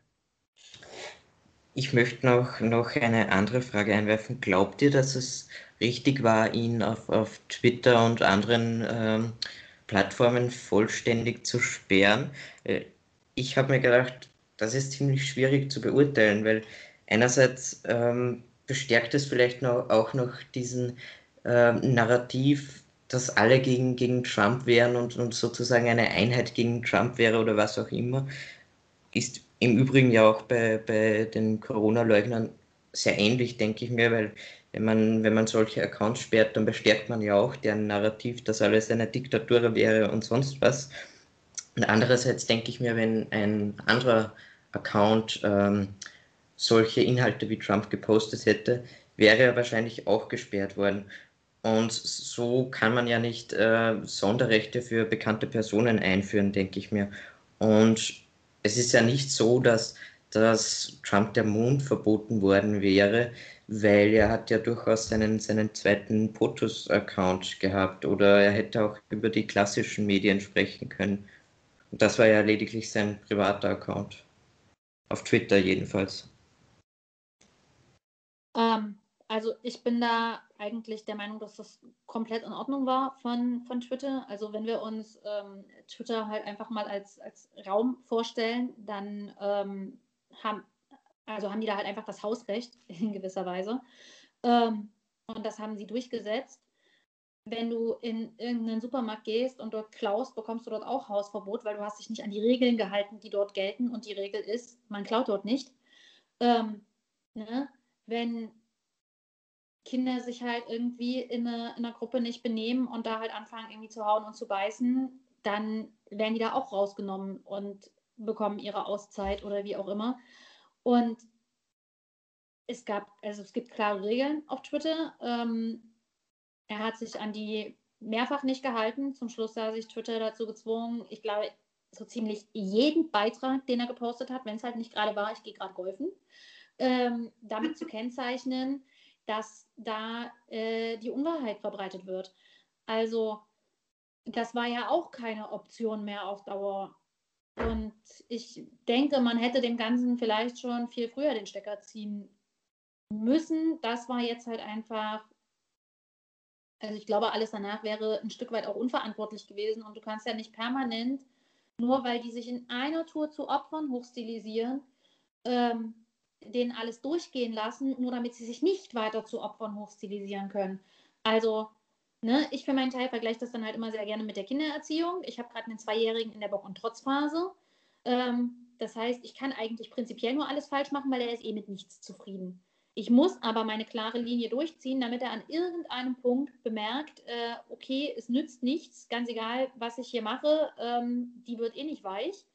Ich möchte noch, noch eine andere Frage einwerfen. Glaubt ihr, dass es richtig war, ihn auf, auf Twitter und anderen ähm, Plattformen vollständig zu sperren. Äh, ich habe mir gedacht, das ist ziemlich schwierig zu beurteilen, weil einerseits ähm, bestärkt es vielleicht noch, auch noch diesen äh, Narrativ, dass alle gegen, gegen Trump wären und, und sozusagen eine Einheit gegen Trump wäre oder was auch immer. Ist im Übrigen ja auch bei, bei den Corona-Leugnern sehr ähnlich, denke ich mir, weil wenn man, wenn man solche Accounts sperrt, dann bestärkt man ja auch deren Narrativ, dass alles eine Diktatur wäre und sonst was. Und andererseits denke ich mir, wenn ein anderer Account ähm, solche Inhalte wie Trump gepostet hätte, wäre er wahrscheinlich auch gesperrt worden. Und so kann man ja nicht äh, Sonderrechte für bekannte Personen einführen, denke ich mir. Und es ist ja nicht so, dass, dass Trump der Mond verboten worden wäre, weil er hat ja durchaus seinen, seinen zweiten POTUS-Account gehabt oder er hätte auch über die klassischen Medien sprechen können. Das war ja lediglich sein privater Account. Auf Twitter jedenfalls. Ähm, also ich bin da eigentlich der Meinung, dass das komplett in Ordnung war von, von Twitter. Also wenn wir uns ähm, Twitter halt einfach mal als, als Raum vorstellen, dann ähm, haben, Also haben die da halt einfach das Hausrecht [LAUGHS] in gewisser Weise. Ähm, und das haben sie durchgesetzt. Wenn du in irgendeinen Supermarkt gehst und dort klaust, bekommst du dort auch Hausverbot, weil du hast dich nicht an die Regeln gehalten, die dort gelten. Und die Regel ist, man klaut dort nicht. Ähm, ne? Wenn Kinder sich halt irgendwie in, eine, in einer Gruppe nicht benehmen und da halt anfangen irgendwie zu hauen und zu beißen, dann werden die da auch rausgenommen und bekommen ihre Auszeit oder wie auch immer. Und es gab, also es gibt klare Regeln auf Twitter. Ähm, er hat sich an die mehrfach nicht gehalten. Zum Schluss sah sich Twitter dazu gezwungen, ich glaube, so ziemlich jeden Beitrag, den er gepostet hat, wenn es halt nicht gerade war, ich gehe gerade golfen, ähm, damit zu kennzeichnen, dass da äh, die Unwahrheit verbreitet wird. Also das war ja auch keine Option mehr auf Dauer. Und ich denke, man hätte dem Ganzen vielleicht schon viel früher den Stecker ziehen müssen. Das war jetzt halt einfach, also ich glaube, alles danach wäre ein Stück weit auch unverantwortlich gewesen. Und du kannst ja nicht permanent, nur weil die sich in einer Tour zu Opfern hochstilisieren, ähm, denen alles durchgehen lassen, nur damit sie sich nicht weiter zu Opfern hochstilisieren können. Also, ne, ich für meinen Teil vergleiche das dann halt immer sehr gerne mit der Kindererziehung. Ich habe gerade einen Zweijährigen in der Bock- und Trotzphase. Ähm, das heißt, ich kann eigentlich prinzipiell nur alles falsch machen, weil er ist eh mit nichts zufrieden. Ich muss aber meine klare Linie durchziehen, damit er an irgendeinem Punkt bemerkt, äh, okay, es nützt nichts, ganz egal, was ich hier mache, ähm, die wird eh nicht weich.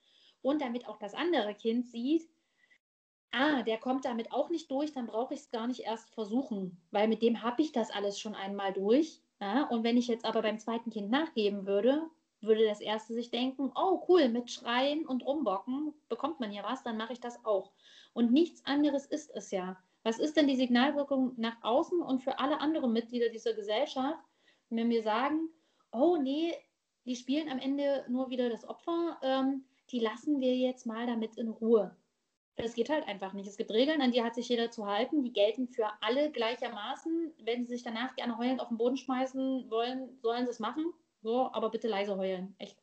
Und damit auch das andere Kind sieht, ah, der kommt damit auch nicht durch, dann brauche ich es gar nicht erst versuchen, weil mit dem habe ich das alles schon einmal durch. Ja? Und wenn ich jetzt aber beim zweiten Kind nachgeben würde, würde das erste sich denken, oh cool, mit Schreien und Rumbocken bekommt man ja was, dann mache ich das auch. Und nichts anderes ist es ja. Was ist denn die Signalwirkung nach außen und für alle anderen Mitglieder dieser Gesellschaft, wenn wir sagen, oh nee, die spielen am Ende nur wieder das Opfer, ähm, die lassen wir jetzt mal damit in Ruhe. Das geht halt einfach nicht. Es gibt Regeln, an die hat sich jeder zu halten. Die gelten für alle gleichermaßen. Wenn sie sich danach gerne heulend auf den Boden schmeißen wollen, sollen sie es machen. So, aber bitte leise heulen. Echt.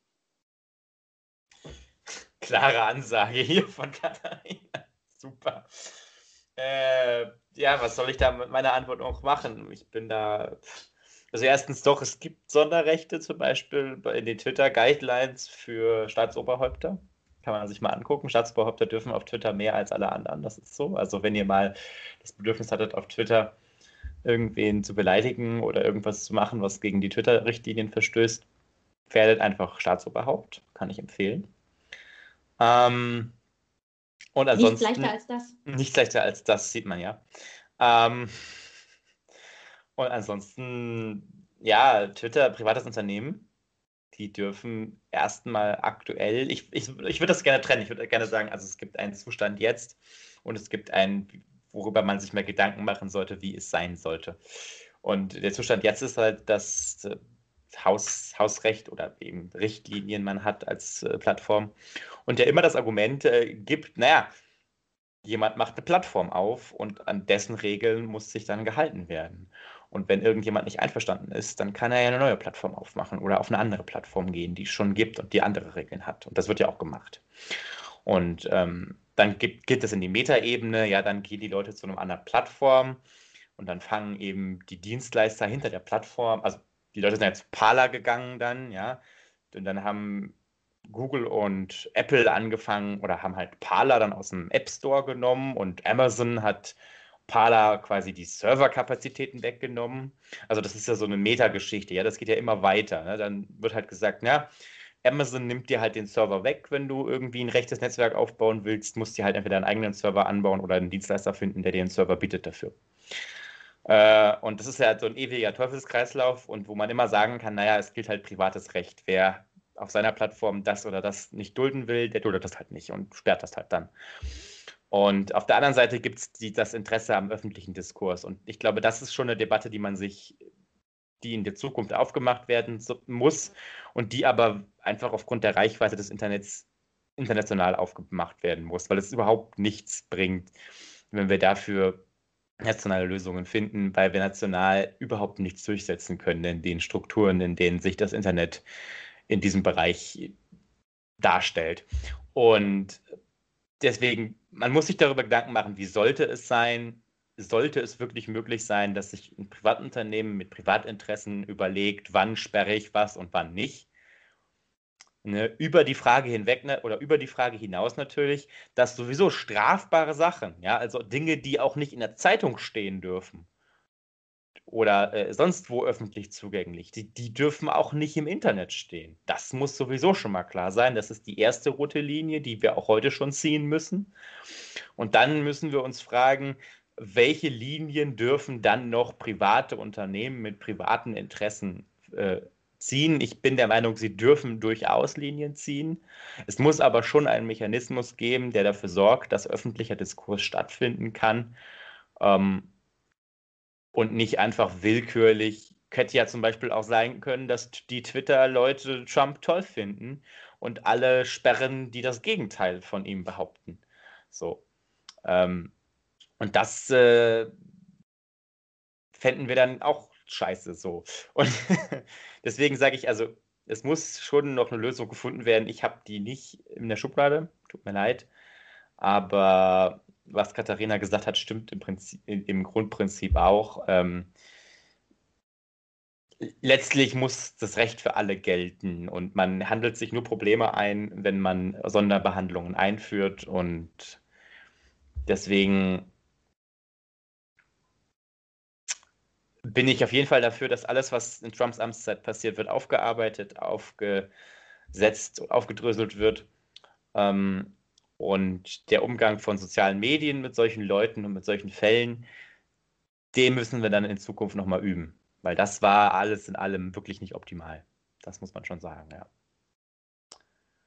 Klare Ansage hier von Katharina. Super. Äh, ja, was soll ich da mit meiner Antwort noch machen? Ich bin da. Also erstens doch, es gibt Sonderrechte, zum Beispiel in den Twitter-Guidelines für Staatsoberhäupter. Kann man sich mal angucken. Staatsbehaupter dürfen auf Twitter mehr als alle anderen. Das ist so. Also wenn ihr mal das Bedürfnis hattet, auf Twitter irgendwen zu beleidigen oder irgendwas zu machen, was gegen die Twitter-Richtlinien verstößt, werdet einfach Staatsoberhaupt. Kann ich empfehlen. Ähm, und ansonsten, nicht leichter als das. Nicht leichter als das, sieht man ja. Ähm, und ansonsten, ja, Twitter, privates Unternehmen die dürfen erstmal aktuell, ich, ich, ich würde das gerne trennen, ich würde gerne sagen, also es gibt einen Zustand jetzt und es gibt einen, worüber man sich mehr Gedanken machen sollte, wie es sein sollte. Und der Zustand jetzt ist halt, dass äh, Haus, Hausrecht oder eben Richtlinien man hat als äh, Plattform und der immer das Argument äh, gibt, naja, jemand macht eine Plattform auf und an dessen Regeln muss sich dann gehalten werden. Und wenn irgendjemand nicht einverstanden ist, dann kann er ja eine neue Plattform aufmachen oder auf eine andere Plattform gehen, die es schon gibt und die andere Regeln hat. Und das wird ja auch gemacht. Und ähm, dann gibt, geht es in die Metaebene, ja, dann gehen die Leute zu einer anderen Plattform und dann fangen eben die Dienstleister hinter der Plattform, also die Leute sind ja zu Parler gegangen dann, ja, und dann haben Google und Apple angefangen oder haben halt Parler dann aus dem App Store genommen und Amazon hat Parler quasi die Serverkapazitäten weggenommen. Also das ist ja so eine Metageschichte, ja, das geht ja immer weiter. Ne? Dann wird halt gesagt, ja, Amazon nimmt dir halt den Server weg, wenn du irgendwie ein rechtes Netzwerk aufbauen willst, musst dir halt entweder einen eigenen Server anbauen oder einen Dienstleister finden, der dir einen Server bietet dafür. Äh, und das ist ja halt so ein ewiger Teufelskreislauf und wo man immer sagen kann, naja, es gilt halt privates Recht. Wer auf seiner Plattform das oder das nicht dulden will, der duldet das halt nicht und sperrt das halt dann. Und auf der anderen Seite gibt es das Interesse am öffentlichen Diskurs. Und ich glaube, das ist schon eine Debatte, die man sich, die in der Zukunft aufgemacht werden muss und die aber einfach aufgrund der Reichweite des Internets international aufgemacht werden muss, weil es überhaupt nichts bringt, wenn wir dafür nationale Lösungen finden, weil wir national überhaupt nichts durchsetzen können in den Strukturen, in denen sich das Internet in diesem Bereich darstellt. Und deswegen, man muss sich darüber Gedanken machen, wie sollte es sein, sollte es wirklich möglich sein, dass sich ein Privatunternehmen mit Privatinteressen überlegt, wann sperre ich was und wann nicht. Ne, über die Frage hinweg ne, oder über die Frage hinaus natürlich, dass sowieso strafbare Sachen, ja, also Dinge, die auch nicht in der Zeitung stehen dürfen oder äh, sonst wo öffentlich zugänglich, die, die dürfen auch nicht im Internet stehen. Das muss sowieso schon mal klar sein. Das ist die erste rote Linie, die wir auch heute schon ziehen müssen. Und dann müssen wir uns fragen, welche Linien dürfen dann noch private Unternehmen mit privaten Interessen äh, ziehen. Ich bin der Meinung, sie dürfen durchaus Linien ziehen. Es muss aber schon einen Mechanismus geben, der dafür sorgt, dass öffentlicher Diskurs stattfinden kann ähm, und nicht einfach willkürlich. Hätte ja zum Beispiel auch sein können, dass die Twitter-Leute Trump toll finden und alle sperren, die das Gegenteil von ihm behaupten. So. Ähm, und das äh, fänden wir dann auch scheiße so. Und [LAUGHS] deswegen sage ich, also es muss schon noch eine Lösung gefunden werden. Ich habe die nicht in der Schublade, tut mir leid. Aber was Katharina gesagt hat, stimmt im, Prinzip, im Grundprinzip auch. Ähm, letztlich muss das Recht für alle gelten und man handelt sich nur Probleme ein, wenn man Sonderbehandlungen einführt und deswegen bin ich auf jeden Fall dafür, dass alles, was in Trumps Amtszeit passiert wird, aufgearbeitet, aufgesetzt, aufgedröselt wird. Ähm, und der Umgang von sozialen Medien mit solchen Leuten und mit solchen Fällen, den müssen wir dann in Zukunft nochmal üben. Weil das war alles in allem wirklich nicht optimal. Das muss man schon sagen, ja.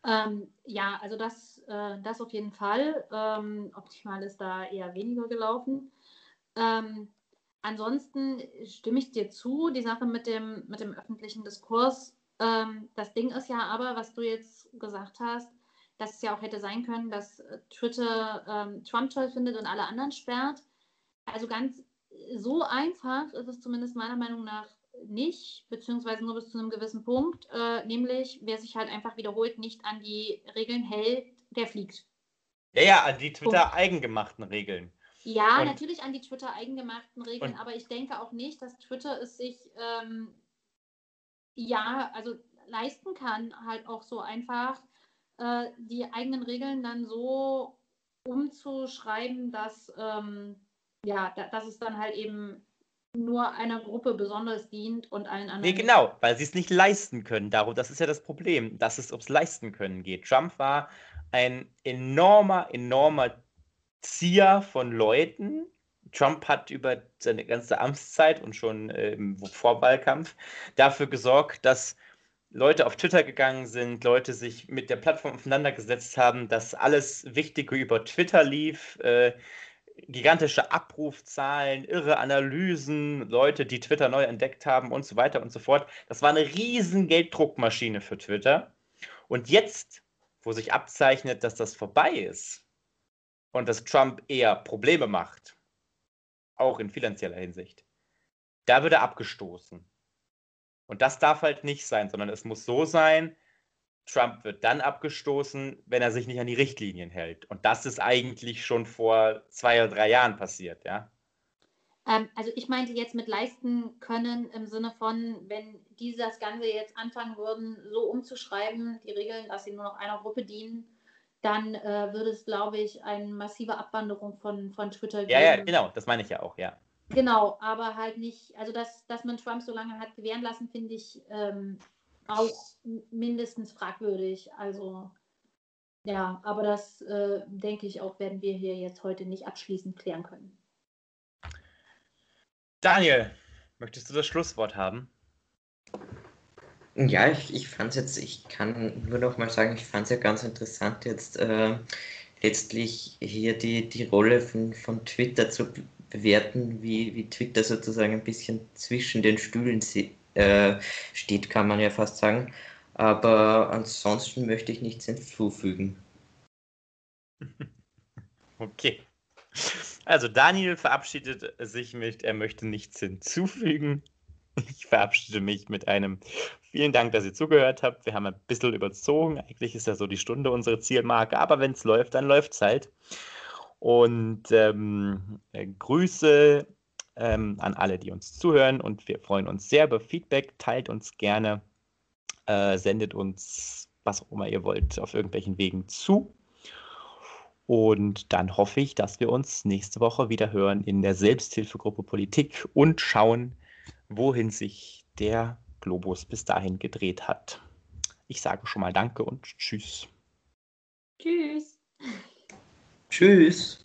Ähm, ja, also das, äh, das auf jeden Fall. Ähm, optimal ist da eher weniger gelaufen. Ähm, Ansonsten stimme ich dir zu, die Sache mit dem, mit dem öffentlichen Diskurs. Ähm, das Ding ist ja aber, was du jetzt gesagt hast, dass es ja auch hätte sein können, dass äh, Twitter ähm, Trump toll findet und alle anderen sperrt. Also ganz so einfach ist es zumindest meiner Meinung nach nicht, beziehungsweise nur bis zu einem gewissen Punkt. Äh, nämlich, wer sich halt einfach wiederholt nicht an die Regeln hält, der fliegt. Ja, ja, an die Twitter-eigengemachten Regeln. Ja, und, natürlich an die Twitter eigengemachten Regeln, und, aber ich denke auch nicht, dass Twitter es sich ähm, ja, also leisten kann, halt auch so einfach äh, die eigenen Regeln dann so umzuschreiben, dass ähm, ja, da, dass es dann halt eben nur einer Gruppe besonders dient und allen anderen. Nee, genau, weil sie es nicht leisten können. Darum, das ist ja das Problem, dass es ums Leisten können geht. Trump war ein enormer, enormer Zieher von Leuten. Trump hat über seine ganze Amtszeit und schon äh, im Vorwahlkampf dafür gesorgt, dass Leute auf Twitter gegangen sind, Leute sich mit der Plattform auseinandergesetzt haben, dass alles Wichtige über Twitter lief, äh, gigantische Abrufzahlen, irre Analysen, Leute, die Twitter neu entdeckt haben und so weiter und so fort. Das war eine riesen Gelddruckmaschine für Twitter. Und jetzt, wo sich abzeichnet, dass das vorbei ist, und dass Trump eher Probleme macht, auch in finanzieller Hinsicht, da wird er abgestoßen. Und das darf halt nicht sein, sondern es muss so sein, Trump wird dann abgestoßen, wenn er sich nicht an die Richtlinien hält. Und das ist eigentlich schon vor zwei oder drei Jahren passiert, ja. Ähm, also ich meinte jetzt mit leisten können im Sinne von, wenn die das Ganze jetzt anfangen würden, so umzuschreiben, die Regeln, dass sie nur noch einer Gruppe dienen, dann äh, würde es, glaube ich, eine massive Abwanderung von, von Twitter geben. Ja, ja, genau, das meine ich ja auch, ja. Genau, aber halt nicht, also dass, dass man Trump so lange hat gewähren lassen, finde ich ähm, auch mindestens fragwürdig. Also ja, aber das äh, denke ich auch, werden wir hier jetzt heute nicht abschließend klären können. Daniel, möchtest du das Schlusswort haben? Ja, ich, ich fand es jetzt, ich kann nur noch mal sagen, ich fand es ja ganz interessant, jetzt äh, letztlich hier die, die Rolle von, von Twitter zu bewerten, wie, wie Twitter sozusagen ein bisschen zwischen den Stühlen äh, steht, kann man ja fast sagen. Aber ansonsten möchte ich nichts hinzufügen. [LAUGHS] Okay. Also Daniel verabschiedet sich mit, er möchte nichts hinzufügen. Ich verabschiede mich mit einem vielen Dank, dass ihr zugehört habt. Wir haben ein bisschen überzogen. Eigentlich ist ja so die Stunde unsere Zielmarke, aber wenn es läuft, dann läuft es halt. Und ähm, äh, Grüße ähm, an alle, die uns zuhören und wir freuen uns sehr über Feedback. Teilt uns gerne, äh, sendet uns, was auch immer ihr wollt, auf irgendwelchen Wegen zu. Und dann hoffe ich, dass wir uns nächste Woche wieder hören in der Selbsthilfegruppe Politik und schauen, wohin sich der Globus bis dahin gedreht hat. Ich sage schon mal Danke und Tschüss. Tschüss. Tschüss.